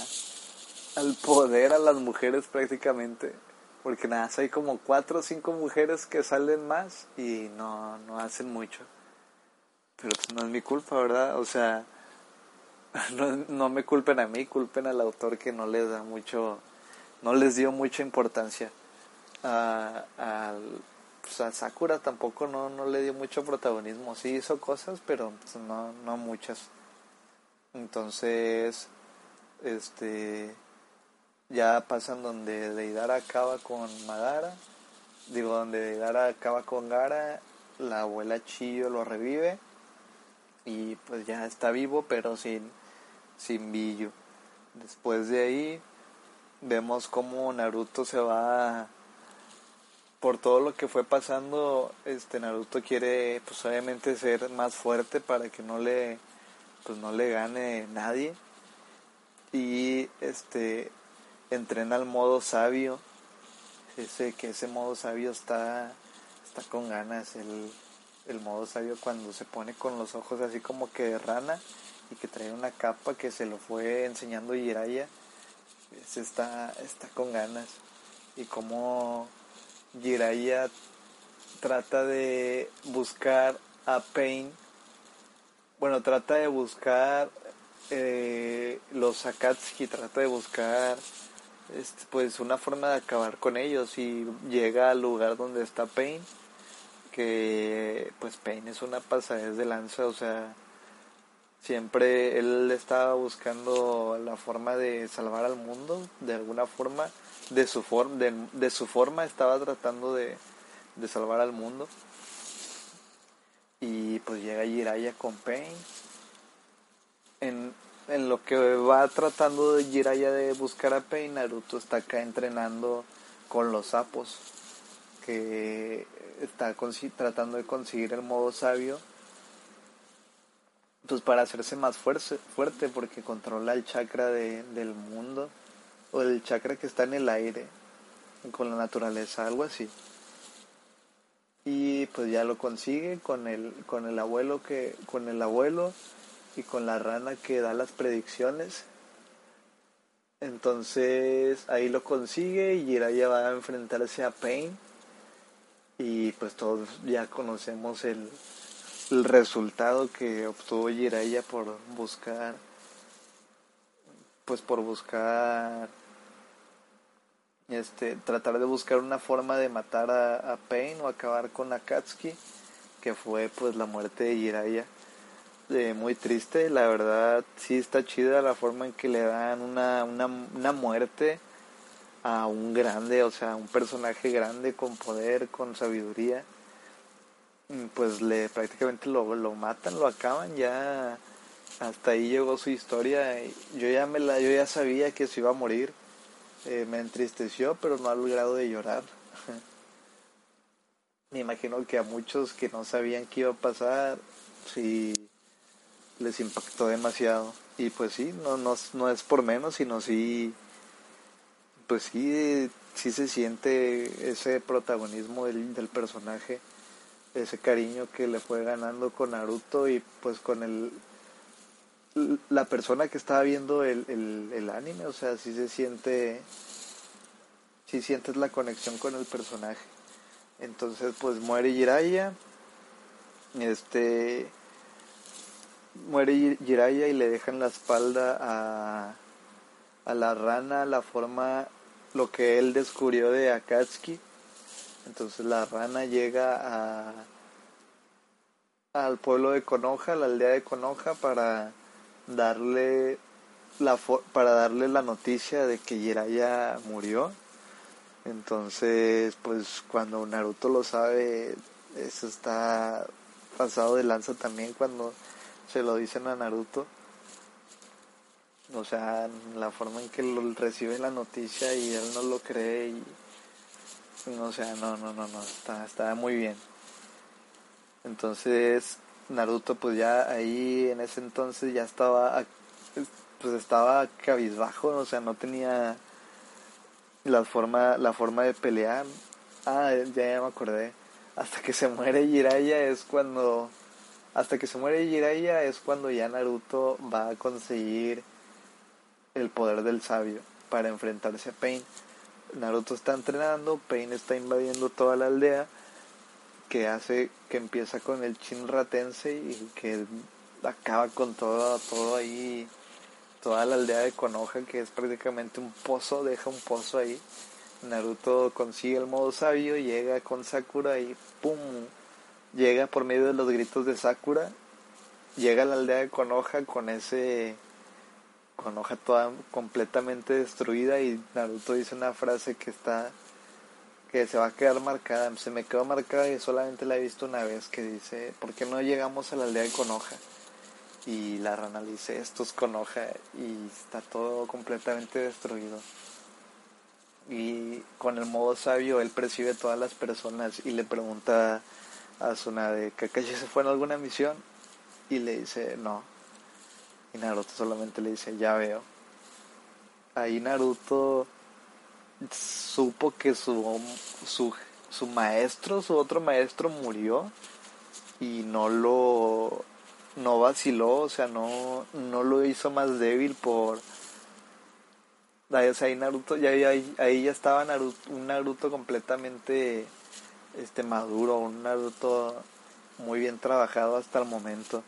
al poder a las mujeres prácticamente, porque nada, hay como cuatro o cinco mujeres que salen más y no, no hacen mucho. Pero pues no es mi culpa, ¿verdad? O sea, no, no me culpen a mí, culpen al autor que no les da mucho, no les dio mucha importancia al pues a Sakura tampoco no, no le dio mucho protagonismo. Sí hizo cosas, pero pues, no, no muchas. Entonces, este, ya pasan donde Deidara acaba con Madara, digo, donde Deidara acaba con Gara, la abuela Chillo lo revive y pues ya está vivo, pero sin, sin Billo. Después de ahí, vemos como Naruto se va por todo lo que fue pasando, este Naruto quiere pues obviamente ser más fuerte para que no le pues no le gane nadie. Y este entrena al modo sabio. Ese que ese modo sabio está está con ganas. El, el modo sabio cuando se pone con los ojos así como que de rana y que trae una capa que se lo fue enseñando Jiraiya ese está está con ganas. Y como Jiraiya trata de buscar a Pain. Bueno, trata de buscar eh, los Akatsuki, trata de buscar este, pues una forma de acabar con ellos y llega al lugar donde está Pain, que pues Pain es una pasadez de lanza, o sea, siempre él estaba buscando la forma de salvar al mundo de alguna forma de su, forma de, su forma estaba tratando de, salvar al mundo. Y pues llega Jiraiya con Pain. En, en lo que va tratando de Jiraiya de buscar a Pain, Naruto está acá entrenando con los sapos. Que está tratando de conseguir el modo sabio. Pues para hacerse más fuerte, porque controla el chakra de, del mundo o el chakra que está en el aire con la naturaleza, algo así. Y pues ya lo consigue con el con el abuelo que con el abuelo y con la rana que da las predicciones. Entonces ahí lo consigue y Jiraiya va a enfrentarse a Pain. Y pues todos ya conocemos el, el resultado que obtuvo Jiraiya por buscar pues por buscar este tratar de buscar una forma de matar a, a o acabar con Akatsuki que fue pues la muerte de Jiraiya muy triste la verdad sí está chida la forma en que le dan una, una, una muerte a un grande o sea un personaje grande con poder con sabiduría Mm, pues le prácticamente lo, lo matan, lo acaban, ya hasta ahí llegó su historia. Yo ya me la, yo ya sabía que se iba a morir. Eh, me entristeció, pero no al grado de llorar. me imagino que a muchos que no sabían qué iba a pasar, sí les impactó demasiado. Y pues sí, no, no, no es por menos, sino sí, pues sí, sí se siente ese protagonismo del, del personaje ese cariño que le fue ganando con Naruto y pues con el la persona que estaba viendo el, el, anime, o sea, sí se siente, sí sientes la conexión con el personaje. Entonces, pues muere Jiraiya, este, muere Jiraiya y le dejan la espalda a, a la rana, la forma, lo que él descubrió de Akatsuki, entonces la rana llega a al pueblo de Conoja, la aldea de Conoja, para darle la para darle la noticia de que Jiraiya murió. Entonces, pues cuando Naruto lo sabe, eso está pasado de lanza también cuando se lo dicen a Naruto. O sea, la forma en que lo recibe la noticia y él no lo cree y o sea, no, no, no, no, está, está muy bien. Entonces, Naruto pues ya ahí en ese entonces ya estaba pues estaba cabizbajo, o sea, no tenía la forma la forma de pelear. Ah, ya, me acordé. Hasta que se muere Jiraiya es cuando hasta que se muere Jiraiya es cuando ya Naruto va a conseguir el poder del sabio para enfrentarse a Pain. Naruto está entrenando, Pain está invadiendo toda la aldea, que hace que empieza con el Shinratense y que acaba con todo, todo ahí, toda la aldea de Konoha, que es prácticamente un pozo, deja un pozo ahí. Naruto consigue el modo sabio, llega con Sakura y ¡pum! Llega por medio de los gritos de Sakura, llega a la aldea de Konoha con ese con hoja toda completamente destruida y Naruto dice una frase que está que se va a quedar marcada, se me quedó marcada y solamente la he visto una vez que dice, ¿por qué no llegamos a la aldea de Konoha? Y la rana le dice, esto es Konoha y está todo completamente destruido. Y con el modo sabio él percibe todas las personas y le pregunta a Tsunade, ¿Kakashi se fue en alguna misión? Y le dice, no, y Naruto solamente le dice, ya veo. Ahí Naruto supo que su, su, su maestro, su otro maestro murió y no lo no vaciló, o sea, no, no lo hizo más débil por ahí Naruto, ya ahí, ahí ya estaba Naruto, un Naruto completamente este maduro, un Naruto muy bien trabajado hasta el momento.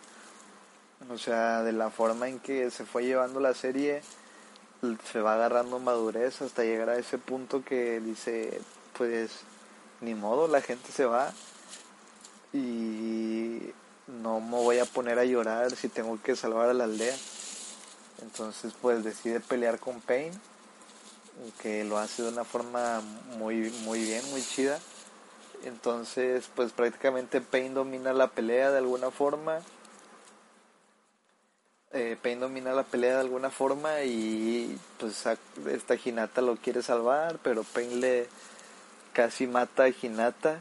O sea, de la forma en que se fue llevando la serie, se va agarrando madurez hasta llegar a ese punto que dice, pues, ni modo, la gente se va y no me voy a poner a llorar si tengo que salvar a la aldea. Entonces, pues, decide pelear con Pain, que lo hace de una forma muy, muy bien, muy chida. Entonces, pues prácticamente Pain domina la pelea de alguna forma eh, domina la pelea de alguna forma y pues esta Hinata lo quiere salvar, pero Pain le casi mata a Hinata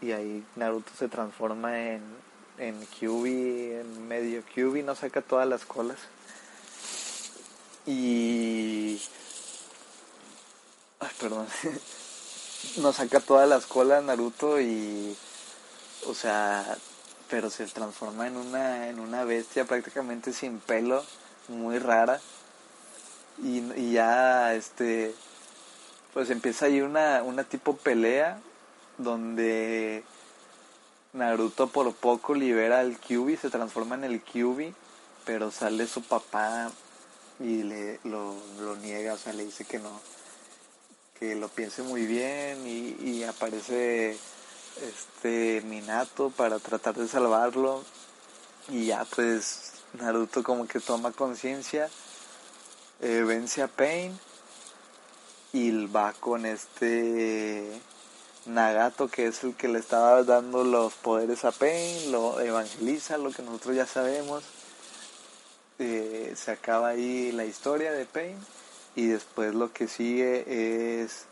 y ahí Naruto se transforma en, en Kyubi, en medio Kyubi, no saca todas las colas. Y... Ay, perdón. no saca todas las colas Naruto y... O sea, pero se transforma en una, en una bestia prácticamente sin pelo, muy rara. Y, ya, este, pues empieza ahí una, una tipo pelea donde Naruto por poco libera al Kyubi, se transforma en el Kyubi, pero sale su papá y le lo, niega, o sea, le dice que no, que lo piense muy bien y, y aparece este Minato para tratar de salvarlo y ya pues Naruto como que toma conciencia, eh, vence a Pain y va con este Nagato que es el que le estaba dando los poderes a Pain, lo evangeliza, lo que nosotros ya sabemos. Eh, se acaba ahí la historia de Pain y después lo que sigue es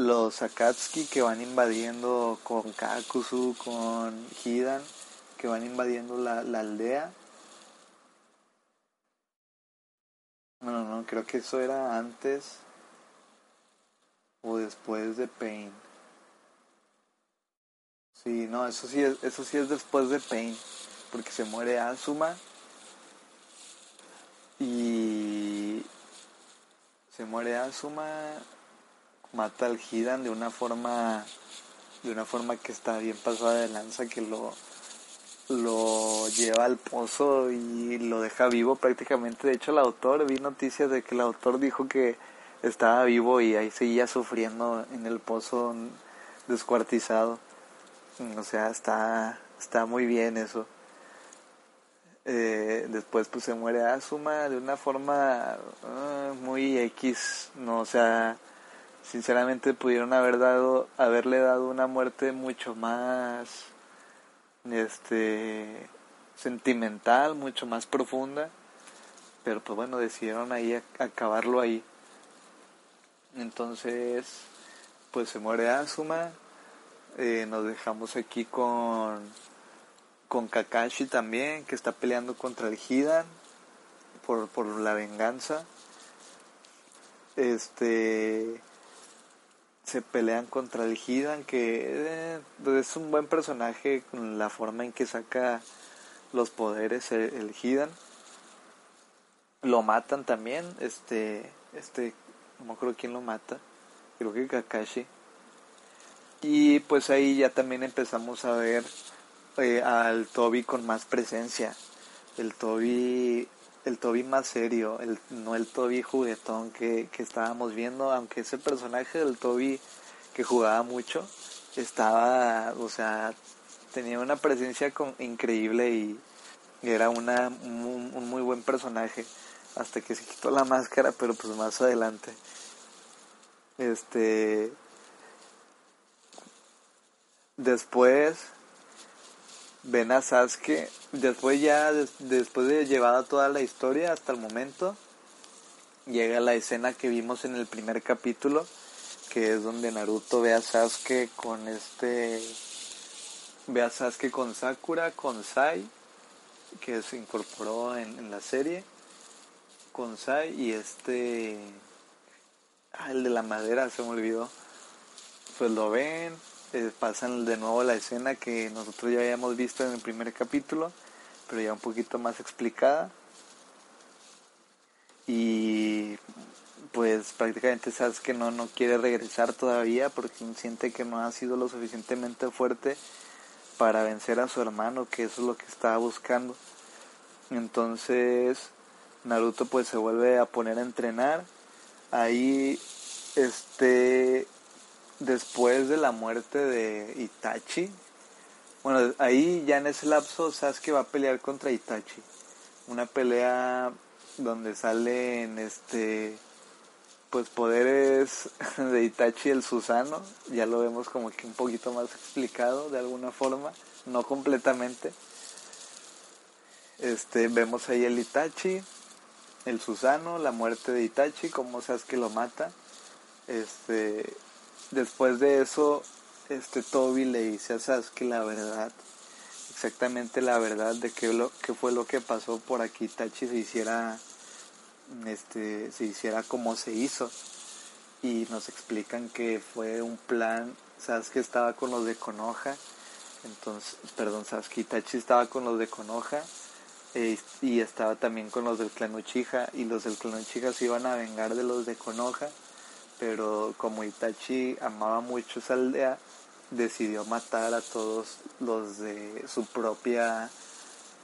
los Akatsuki que van invadiendo con Kakuzu, con Hidan, que van invadiendo la, la aldea. No, no, creo que eso era antes o después de Pain. Sí, no, eso sí es, eso sí es después de Pain, porque se muere Asuma y se muere Asuma mata al Hidan de una forma de una forma que está bien pasada de lanza que lo lo lleva al pozo y lo deja vivo prácticamente. De hecho el autor vi noticias de que el autor dijo que estaba vivo y ahí seguía sufriendo en el pozo descuartizado. O sea está está muy bien eso. Eh, después pues se muere Asuma de una forma ah, muy X no o sea sinceramente pudieron haber dado haberle dado una muerte mucho más este sentimental mucho más profunda pero pues bueno decidieron ahí acabarlo ahí. Entonces pues se muere Asuma eh, nos dejamos aquí con con Kakashi también que está peleando contra el Hidan por, por la venganza. Este se pelean contra el Hidan, que eh, es un buen personaje con la forma en que saca los poderes el, Hidan. Lo matan también, este, este, no creo quién lo mata, creo que Kakashi. Y pues ahí ya también empezamos a ver eh, al Toby con más presencia. El Toby el Toby más serio, el, no el Toby juguetón que, que estábamos viendo, aunque ese personaje del Toby que jugaba mucho, estaba, o sea, tenía una presencia con, increíble y, era una, un, un, muy buen personaje hasta que se quitó la máscara, pero pues más adelante. Este. Después ven a Sasuke, después ya, después de llevada toda la historia hasta el momento, llega la escena que vimos en el primer capítulo, que es donde Naruto ve a Sasuke con este, ve a Sasuke con Sakura, con Sai, que se incorporó en, en la serie, con Sai y este, ah, el de la madera se me olvidó, pues lo ven, eh, pasan de nuevo la escena que nosotros ya habíamos visto en el primer capítulo, pero ya un poquito más explicada. Y pues prácticamente sabes que no, no quiere regresar todavía porque siente que no ha sido lo suficientemente fuerte para vencer a su hermano, que eso es lo que estaba buscando. Entonces Naruto pues se vuelve a poner a entrenar. Ahí este después de la muerte de Itachi, bueno, ahí ya en ese lapso Sasuke va a pelear contra Itachi. Una pelea donde salen este pues poderes de Itachi el Susano, ya lo vemos como que un poquito más explicado de alguna forma, no completamente. Este, vemos ahí el Itachi, el Susano, la muerte de Itachi, como Sasuke lo mata. Este, después de eso, este Toby le dice a Sasuke la verdad, exactamente la verdad de qué, lo, fue lo que pasó por aquí Tachi se hiciera, este, se hiciera como se hizo. Y nos explican que fue un plan, Sasuke estaba con los de Konoha, entonces, perdón, Sasuke Tachi estaba con los de Konoha eh, y estaba también con los del clan Uchiha y los del clan Uchiha se iban a vengar de los de Konoha pero como Itachi amaba mucho esa aldea, decidió matar a todos los de su propia,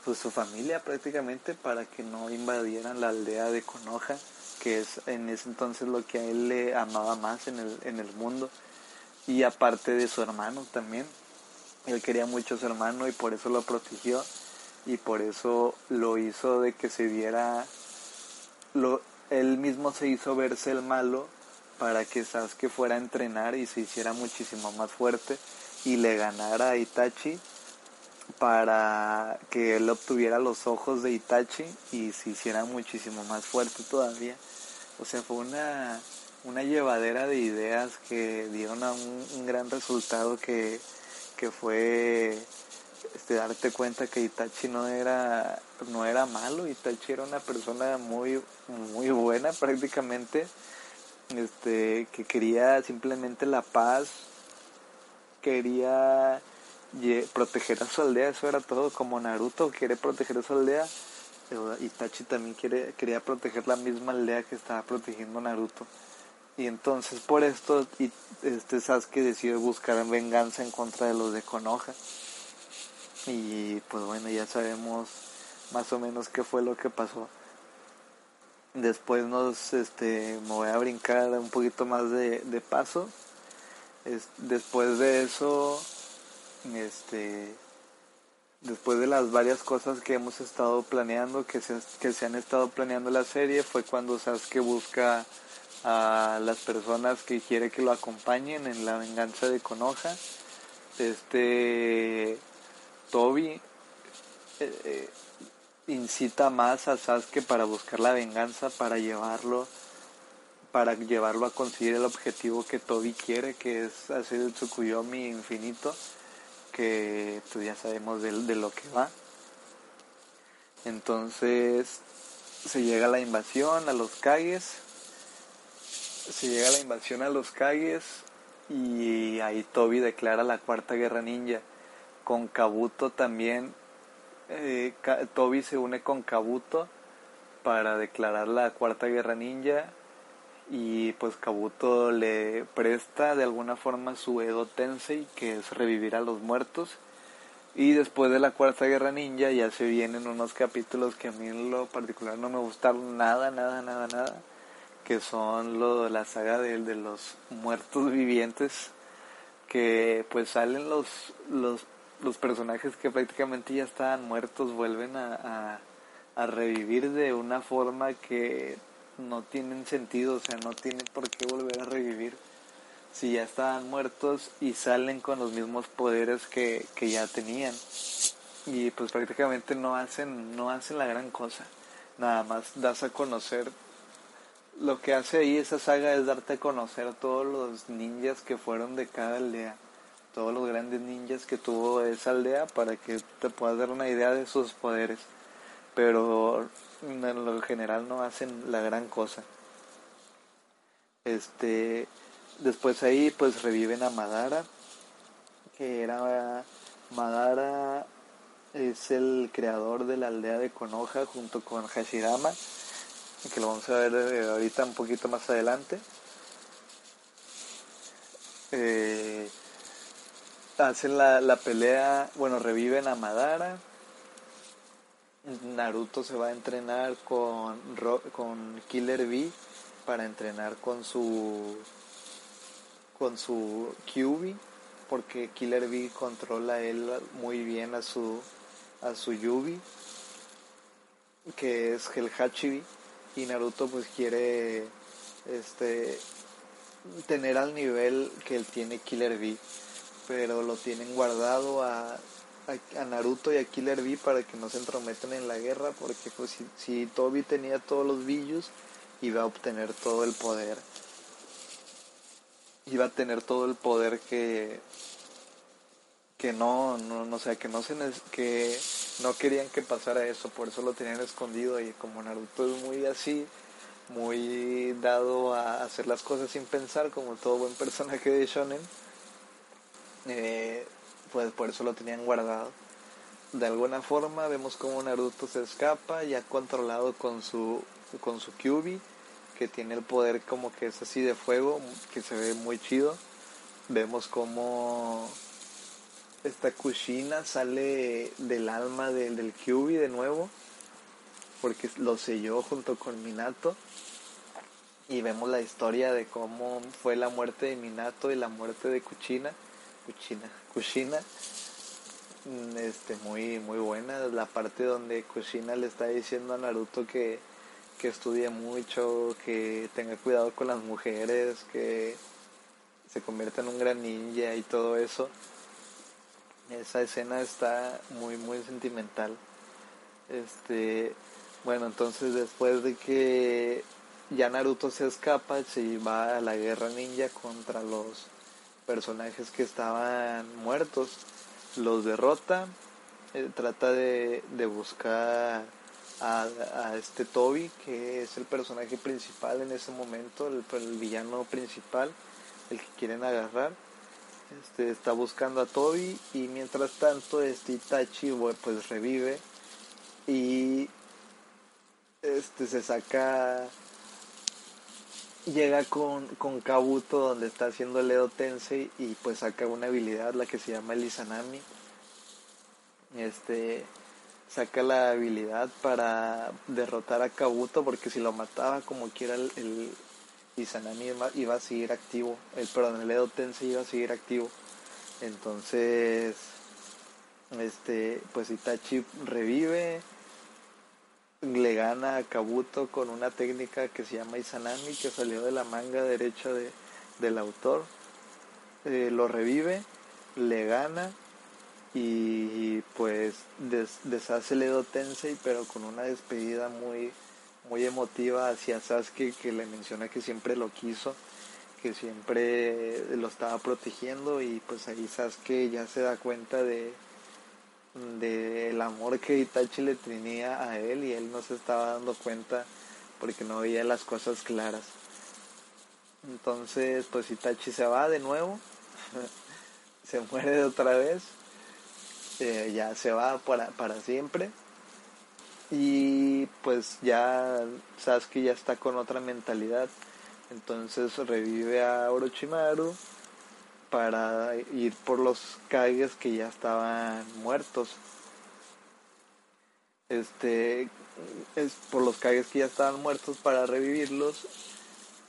pues su familia prácticamente, para que no invadieran la aldea de Konoha, que es en ese entonces lo que a él le amaba más en el, en el mundo, y aparte de su hermano también. Él quería mucho a su hermano y por eso lo protegió y por eso lo hizo de que se viera, lo, él mismo se hizo verse el malo para que Sasuke fuera a entrenar y se hiciera muchísimo más fuerte y le ganara a Itachi para que él obtuviera los ojos de Itachi y se hiciera muchísimo más fuerte todavía. O sea, fue una, una llevadera de ideas que dieron a un, gran resultado que, que fue este, darte cuenta que Itachi no era, no era malo, Itachi era una persona muy, muy buena prácticamente este, que quería simplemente la paz, quería proteger a su aldea, eso era todo, como Naruto quiere proteger a su aldea, Itachi también quiere, quería proteger la misma aldea que estaba protegiendo Naruto. Y entonces por esto este Sasuke decide buscar venganza en contra de los de Konoha. Y pues bueno, ya sabemos más o menos qué fue lo que pasó. Después nos, este, me voy a brincar un poquito más de, paso. después de eso, este, después de las varias cosas que hemos estado planeando, que se, que se han estado planeando la serie, fue cuando Sasuke busca a las personas que quiere que lo acompañen en la venganza de Konoha. Este Toby eh, eh, incita más a Sasuke para buscar la venganza, para llevarlo, para llevarlo a conseguir el objetivo que Toby quiere, que es hacer el Tsukuyomi infinito, que pues ya sabemos de, de lo que va. Entonces se llega la invasión a los Kages, se llega la invasión a los Kages y ahí Toby declara la cuarta guerra ninja. Con Kabuto también eh, Toby se une con Kabuto para declarar la cuarta guerra ninja y pues Kabuto le presta de alguna forma su Edo Tensei que es revivir a los muertos. Y después de la cuarta guerra ninja ya se vienen unos capítulos que a mí en lo particular no me gustaron nada, nada, nada, nada que son lo la saga de, de los muertos vivientes que pues salen los, los los personajes que prácticamente ya estaban muertos vuelven a, a, revivir de una forma que no tienen sentido, o sea, no tienen por qué volver a revivir si ya estaban muertos y salen con los mismos poderes que, que ya tenían. Y pues prácticamente no hacen, no hacen la gran cosa. Nada más das a conocer lo que hace ahí esa saga es darte a conocer a todos los ninjas que fueron de cada aldea todos los grandes ninjas que tuvo esa aldea para que te puedas dar una idea de sus poderes. Pero en lo general no hacen la gran cosa. Este, después ahí pues reviven a Madara, que era Madara es el creador de la aldea de Konoha junto con Hashirama, que lo vamos a ver eh, ahorita un poquito más adelante. Eh, hacen la, la pelea, bueno, reviven a Madara. Naruto se va a entrenar con, con Killer B para entrenar con su con su Kyubi porque Killer B controla él muy bien a su a su Yubi que es el Hachibi y Naruto pues quiere este tener al nivel que él tiene Killer B pero lo tienen guardado a, a, Naruto y a Killer B para que no se entrometan en la guerra, porque pues si, si Toby tenía todos los villos, iba a obtener todo el poder. Iba a tener todo el poder que que no, no, no sea, que no se que no querían que pasara eso, por eso lo tenían escondido y como Naruto es muy así, muy dado a hacer las cosas sin pensar, como todo buen personaje de shonen, eh, pues por eso lo tenían guardado. De alguna forma vemos como Naruto se escapa, ya controlado con su, con su Kyubi, que tiene el poder como que es así de fuego, que se ve muy chido. vemos cómo esta Kushina sale del alma del, del Kyubi de nuevo, porque lo selló junto con Minato. Y vemos la historia de cómo fue la muerte de Minato y la muerte de Kuchina. Kuchina, Kushina. Mm, este, muy, muy buena. La parte donde Kushina le está diciendo a Naruto que, que estudie mucho, que tenga cuidado con las mujeres, que se convierta en un gran ninja y todo eso. Esa escena está muy muy sentimental. Este, bueno, entonces después de que ya Naruto se escapa, se va a la guerra ninja contra los personajes que estaban muertos, los derrota, eh, trata de, de buscar a, a, este Toby, que es el personaje principal en ese momento, el, el villano principal, el que quieren agarrar. Este, está buscando a Toby y mientras tanto este Itachi pues revive y este se saca llega con, con Kabuto donde está haciendo el Edo Tensei y pues saca una habilidad la que se llama el Izanami este saca la habilidad para derrotar a Kabuto porque si lo mataba como quiera el y Sanami iba a seguir activo, el perdón, el Edo Tensei iba a seguir activo. Entonces, este, pues Itachi revive, le gana a Kabuto con una técnica que se llama Izanami, que salió de la manga derecha de, del autor. Eh, lo revive, le gana y pues deshace el Edo Tensei, pero con una despedida muy, muy emotiva hacia Sasuke que le menciona que siempre lo quiso, que siempre lo estaba protegiendo y pues ahí Sasuke ya se da cuenta de del amor que Itachi le tenía a él y él no se estaba dando cuenta porque no veía las cosas claras. Entonces pues Itachi se va de nuevo, se muere de otra vez, eh, ya se va para, para siempre y pues ya Sasuke ya está con otra mentalidad. Entonces revive a Orochimaru para ir por los Kages que ya estaban muertos. Este es por los Kages que ya estaban muertos para revivirlos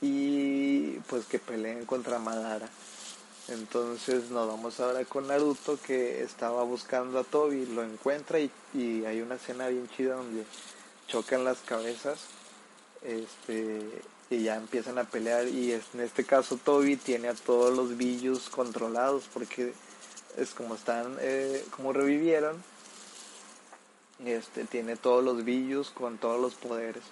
y pues que peleen contra Madara. Entonces nos vamos ahora con Naruto que estaba buscando a Toby, lo encuentra y, hay una escena bien chida donde chocan las cabezas este, y ya empiezan a pelear y en este caso Toby tiene a todos los villos controlados porque es como están, eh, como revivieron, este, tiene todos los villos con todos los poderes.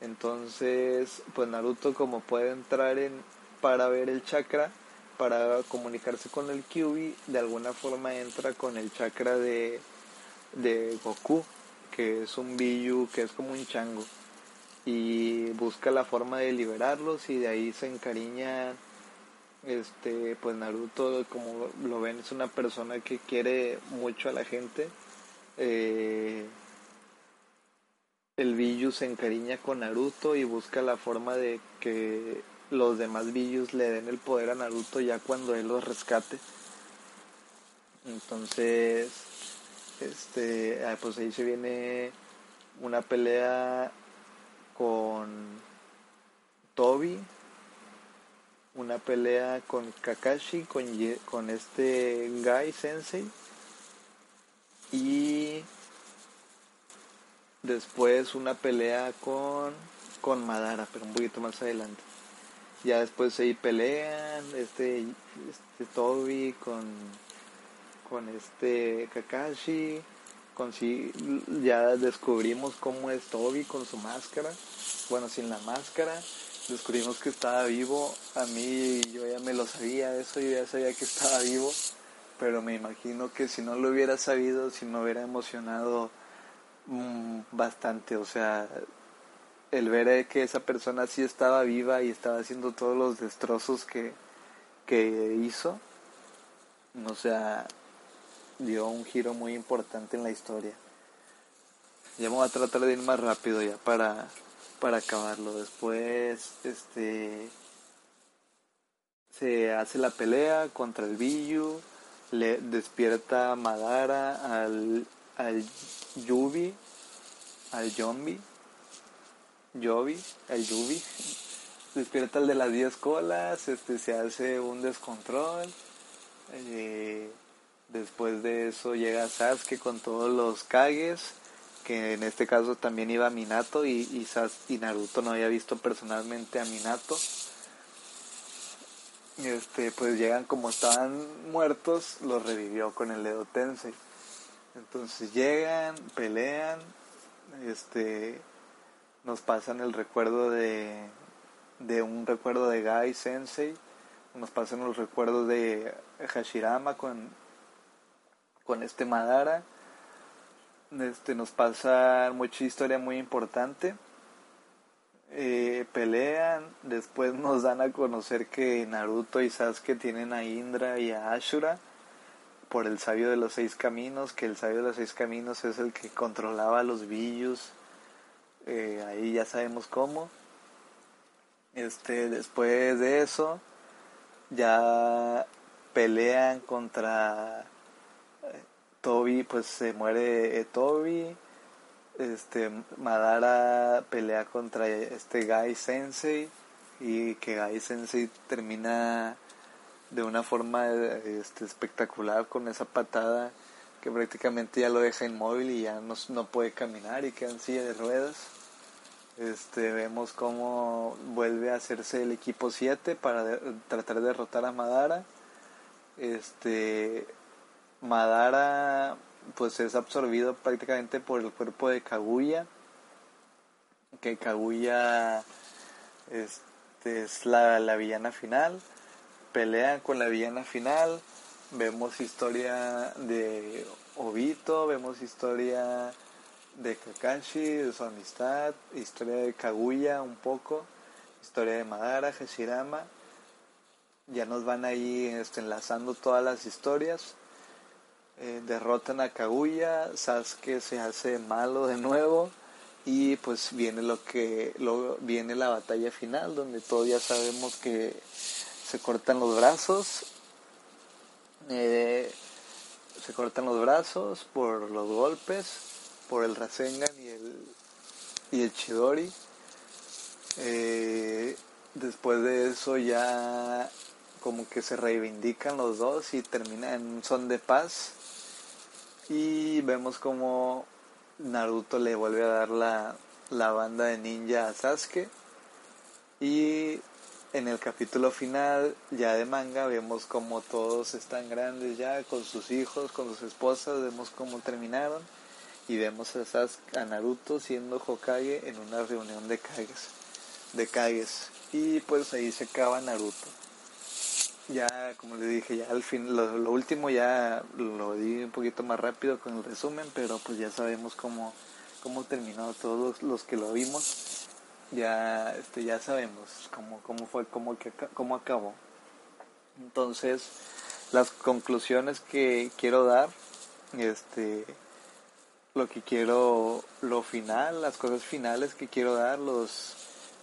Entonces, pues Naruto como puede entrar en para ver el chakra, para comunicarse con el Kyubi, de alguna forma entra con el chakra de, de Goku, que es un Biyu, que es como un chango, y busca la forma de liberarlos y de ahí se encariña este pues Naruto como lo ven es una persona que quiere mucho a la gente eh, el Biyu se encariña con Naruto y busca la forma de que los demás Billus le den el poder a Naruto ya cuando él los rescate. Entonces, este, ah, pues ahí se viene una pelea con Toby, una pelea con Kakashi, con, con este Gai Sensei. Y después una pelea con, con Madara, pero un poquito más adelante. Ya después ahí pelean este este Toby con con este Kakashi ya descubrimos cómo es Toby con su máscara. Bueno sin la máscara. Descubrimos que estaba vivo. A mí yo ya me lo sabía eso yo ya sabía que estaba vivo. Pero me imagino que si no lo hubiera sabido si me hubiera emocionado mmm, bastante. O sea el ver que esa persona sí estaba viva y estaba haciendo todos los destrozos que, que hizo, o sea, dio un giro muy importante en la historia. Ya voy a tratar de ir más rápido ya para, para acabarlo. Después, este, se hace la pelea contra el Biyu, le despierta Madara al, al Yubi, al Yombi, Yobi, al Yubi, despierta el de las 10 colas, este se hace un descontrol. Eh, después de eso llega Sasuke con todos los Kages, que en este caso también iba Minato y, y, y Naruto no había visto personalmente a Minato. Este pues llegan como estaban muertos los revivió con el dedo Tensei. Entonces llegan pelean este nos pasan el recuerdo de de un recuerdo de Gai Sensei nos pasan los recuerdos de Hashirama con con este Madara. Este nos pasa mucha historia muy importante. Eh, pelean, después nos dan a conocer que Naruto y Sasuke tienen a Indra y a Ashura por el sabio de los seis caminos, que el sabio de los seis caminos es el que controlaba los villos, eh, ahí ya sabemos cómo. Este, después de eso, ya pelean contra Toby, pues se muere Toby, este Madara pelea contra este Gai Sensei y que Gai Sensei termina de una forma este, espectacular con esa patada que prácticamente ya lo deja inmóvil y ya no, no puede caminar y queda en silla de ruedas. Este, vemos cómo vuelve a hacerse el equipo 7 para tratar de derrotar a Madara. Este, Madara pues es absorbido prácticamente por el cuerpo de Kaguya, que Kaguya este, es la, la villana final, pelean con la villana final, vemos historia de Obito, vemos historia de Kakashi, de su amistad, historia de Kaguya un poco, historia de Madara, Hashirama, ya nos van ahí este, enlazando todas las historias eh, derrotan a Kaguya, Sasuke se hace malo de nuevo y pues viene lo que lo, viene la batalla final donde todos ya sabemos que se cortan los brazos eh, se cortan los brazos por los golpes por el Rasengan y el y el Chidori. Eh, después de eso ya como que se reivindican los dos y termina en un son de paz y vemos como Naruto le vuelve a dar la, la banda de ninja a Sasuke. Y en el capítulo final, ya de manga, vemos como todos están grandes ya, con sus hijos, con sus esposas, vemos cómo terminaron. Y vemos a, a Naruto siendo Hokage en una reunión de Kages. De Kages. Y pues ahí se acaba Naruto ya como le dije ya al fin lo, último ya lo di un poquito más rápido con el resumen pero pues ya sabemos cómo cómo terminó todos los que lo vimos. Ya este ya sabemos cómo cómo fue cómo cómo acabó. Entonces las conclusiones que quiero dar este lo que quiero lo final las cosas finales que quiero dar los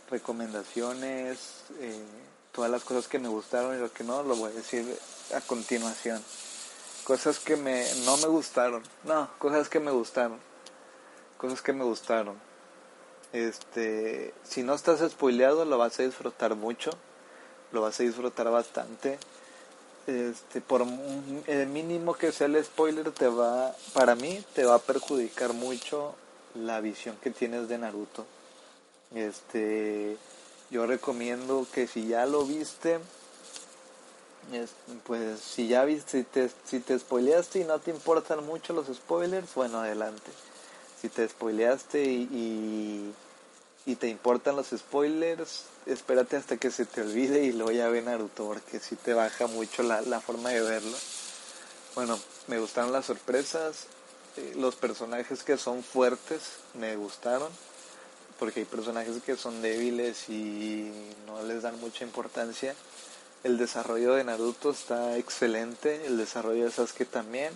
recomendaciones eh, todas las cosas que me gustaron y lo que no, lo voy a decir a continuación. Cosas que me, no me gustaron, no, cosas que me gustaron, cosas que me gustaron. Este, si no estás spoileado, lo vas a disfrutar mucho, lo vas a disfrutar bastante. Este, por el mínimo que sea el spoiler, te va, para mí, te va a perjudicar mucho la visión que tienes de Naruto. Este, yo recomiendo que si ya lo viste, pues si ya viste, si te, si te spoileaste y no te importan mucho los spoilers, bueno, adelante. Si te spoileaste y, y, te importan los spoilers, espérate hasta que se te olvide y luego ya ve Naruto, porque si te baja mucho la, la forma de verlo. Bueno, me gustaron las sorpresas, eh, los personajes que son fuertes me gustaron porque hay personajes que son débiles y no les dan mucha importancia. El desarrollo de Naruto está excelente, el desarrollo de Sasuke también.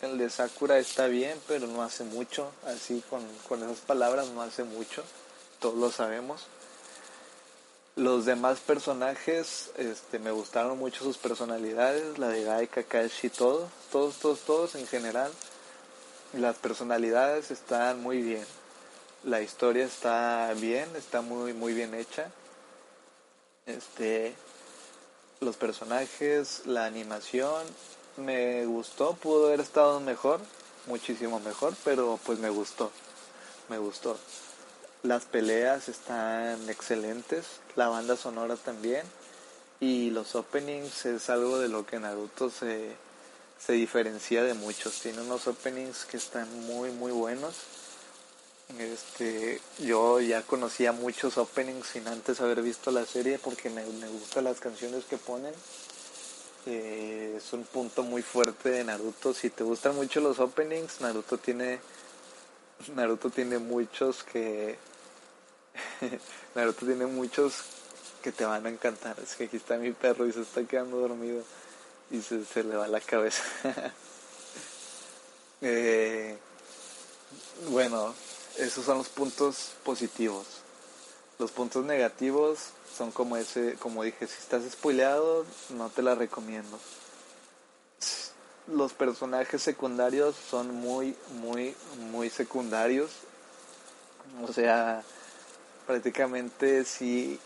El de Sakura está bien, pero no hace mucho, así con, con esas palabras no hace mucho, todos lo sabemos. Los demás personajes, este, me gustaron mucho sus personalidades, la de Gai, Kakashi, todos, todos, todos, todos en general. Las personalidades están muy bien. La historia está bien, está muy, muy bien hecha. Este, los personajes, la animación, me gustó, pudo haber estado mejor, muchísimo mejor, pero pues me gustó, me gustó. Las peleas están excelentes, la banda sonora también y los openings es algo de lo que Naruto se, se diferencia de muchos. Tiene unos openings que están muy muy buenos. Este, yo ya conocía muchos openings sin antes haber visto la serie porque me, me gustan las canciones que ponen. Eh, es un punto muy fuerte de Naruto. Si te gustan mucho los openings, Naruto tiene Naruto tiene muchos que Naruto tiene muchos que te van a encantar. Es que aquí está mi perro y se está quedando dormido y se, se le va la cabeza. eh, bueno, esos son los puntos positivos. Los puntos negativos son como ese, como dije, si estás spoileado, no te la recomiendo. Los personajes secundarios son muy, muy, muy secundarios. O sea, prácticamente si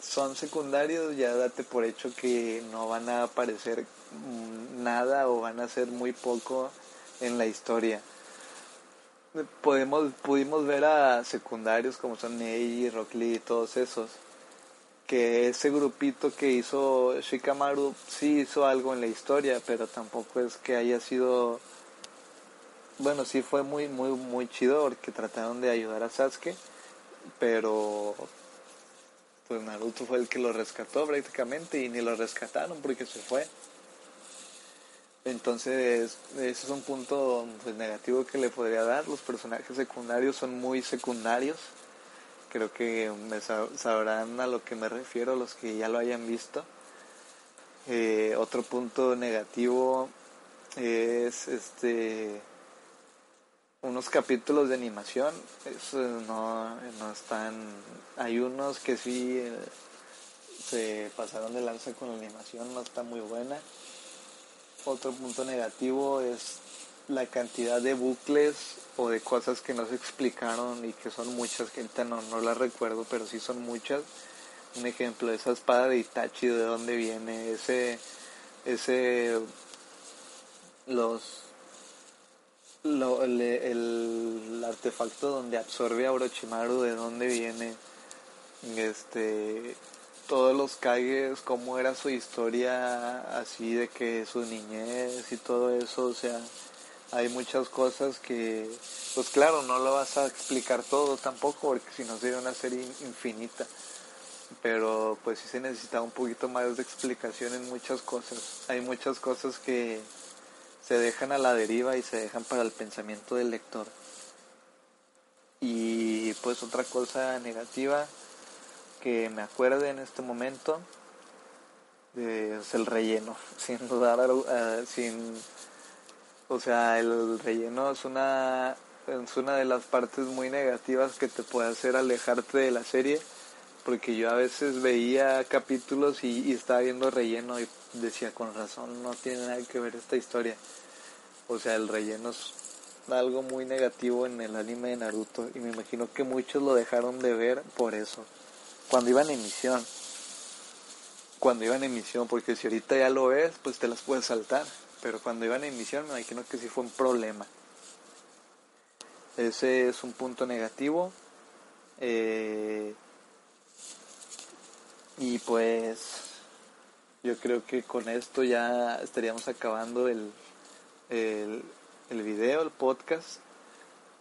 son secundarios ya date por hecho que no van a aparecer nada o van a ser muy poco en la historia. Podemos, pudimos ver a secundarios como son Neji, Rock Lee y todos esos. Que ese grupito que hizo Shikamaru sí hizo algo en la historia, pero tampoco es que haya sido bueno, sí fue muy muy muy chido porque trataron de ayudar a Sasuke pero pues Naruto fue el que lo rescató prácticamente y ni lo rescataron porque se fue. Entonces, ese es un punto pues, negativo que le podría dar. Los personajes secundarios son muy secundarios. Creo que me sabrán a lo que me refiero los que ya lo hayan visto. Eh, otro punto negativo es este unos capítulos de animación, eso no, no están, hay unos que sí eh, se pasaron de lanza con la animación, no está muy buena. Otro punto negativo es la cantidad de bucles o de cosas que no se explicaron y que son muchas, que ahorita no, no las recuerdo, pero sí son muchas. Un ejemplo, esa espada de Itachi, de dónde viene, ese, ese, los lo, el, artefacto donde absorbe a Orochimaru, de dónde viene, este, todos los Kages, cómo era su historia así de que su niñez y todo eso, o sea, hay muchas cosas que, pues claro, no lo vas a explicar todo tampoco, porque si no sería una serie infinita, pero pues sí se necesita un poquito más de explicación en muchas cosas, hay muchas cosas que se dejan a la deriva y se dejan para el pensamiento del lector. Y pues otra cosa negativa que me acuerde en este momento es el relleno, sin dudar, uh, sin, o sea, el relleno es una, es una de las partes muy negativas que te puede hacer alejarte de la serie, porque yo a veces veía capítulos y estaba viendo relleno y decía con razón, no tiene nada que ver esta historia. O sea, el relleno es algo muy negativo en el anime de Naruto y me imagino que muchos lo dejaron de ver por eso. Cuando iban en emisión. Cuando iban en emisión, porque si ahorita ya lo ves, pues te las puedes saltar. Pero cuando iban en emisión me imagino que sí fue un problema. Ese es un punto negativo. Eh, y pues yo creo que con esto ya estaríamos acabando el, el, el video, el podcast.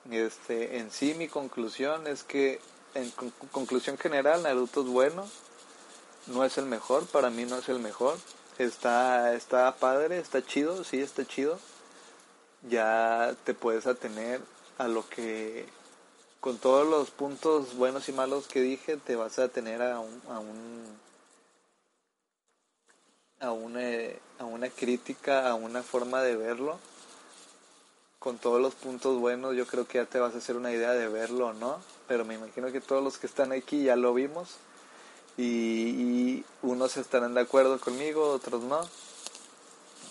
Este, en sí mi conclusión es que en conclusión general Naruto es bueno, no es el mejor, para mí no es el mejor. Está, está padre, está chido, sí está chido. Ya te puedes atener a lo que con todos los puntos buenos y malos que dije, te vas a tener a un, a un a una, a una crítica, a una forma de verlo. Con todos los puntos buenos, yo creo que ya te vas a hacer una idea de verlo o no. Pero me imagino que todos los que están aquí ya lo vimos. y, unos estarán de acuerdo conmigo, otros no.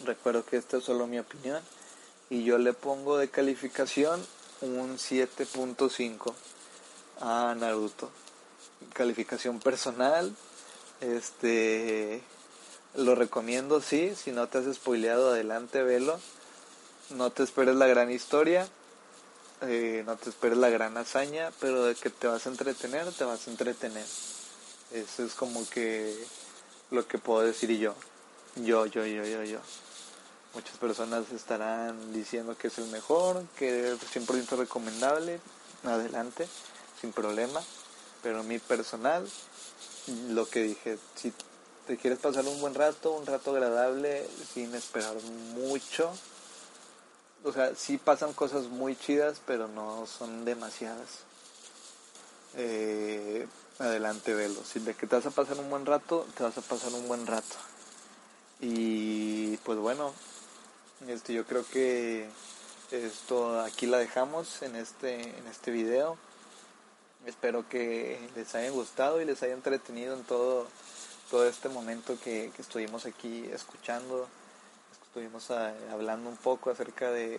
Recuerdo que esta es solo mi opinión y yo le pongo de calificación un 7.5 a Naruto. Calificación personal, este lo recomiendo sí, si no te has spoileado adelante velo. No te esperes la gran historia, eh, no te esperes la gran hazaña, pero de que te vas a entretener, te vas a entretener. Eso es como que lo que puedo decir yo. Yo, yo, yo, yo, yo. Muchas personas estarán diciendo que es el mejor, que es 100% recomendable. Adelante, sin problema. Pero mi personal, lo que dije, si te quieres pasar un buen rato, un rato agradable, sin esperar mucho. O sea, sí pasan cosas muy chidas, pero no son demasiadas. Eh, adelante velo. Si de que te vas a pasar un buen rato, te vas a pasar un buen rato. Y pues bueno, este yo creo que esto aquí la dejamos en este en este video. Espero que les haya gustado y les haya entretenido en todo todo este momento que, que estuvimos aquí escuchando. Estuvimos ah, hablando un poco acerca de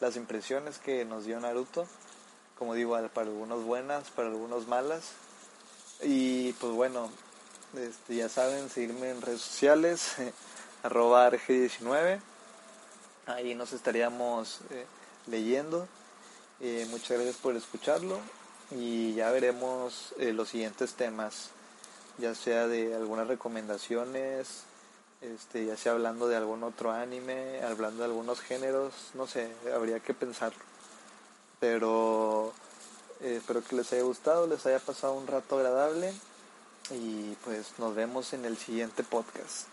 las impresiones que nos dio Naruto. Como digo, para algunos buenas, para algunos malas y pues bueno, este, ya saben, seguirme en redes sociales, arroba RG19. Ahí nos estaríamos eh, leyendo. Eh, muchas gracias por escucharlo y ya veremos eh, los siguientes temas, ya sea de algunas recomendaciones, este, ya sea hablando de algún otro anime, hablando de algunos géneros, no sé, habría que pensarlo. Pero eh, espero que les haya gustado, les haya pasado un rato agradable y pues nos vemos en el siguiente podcast.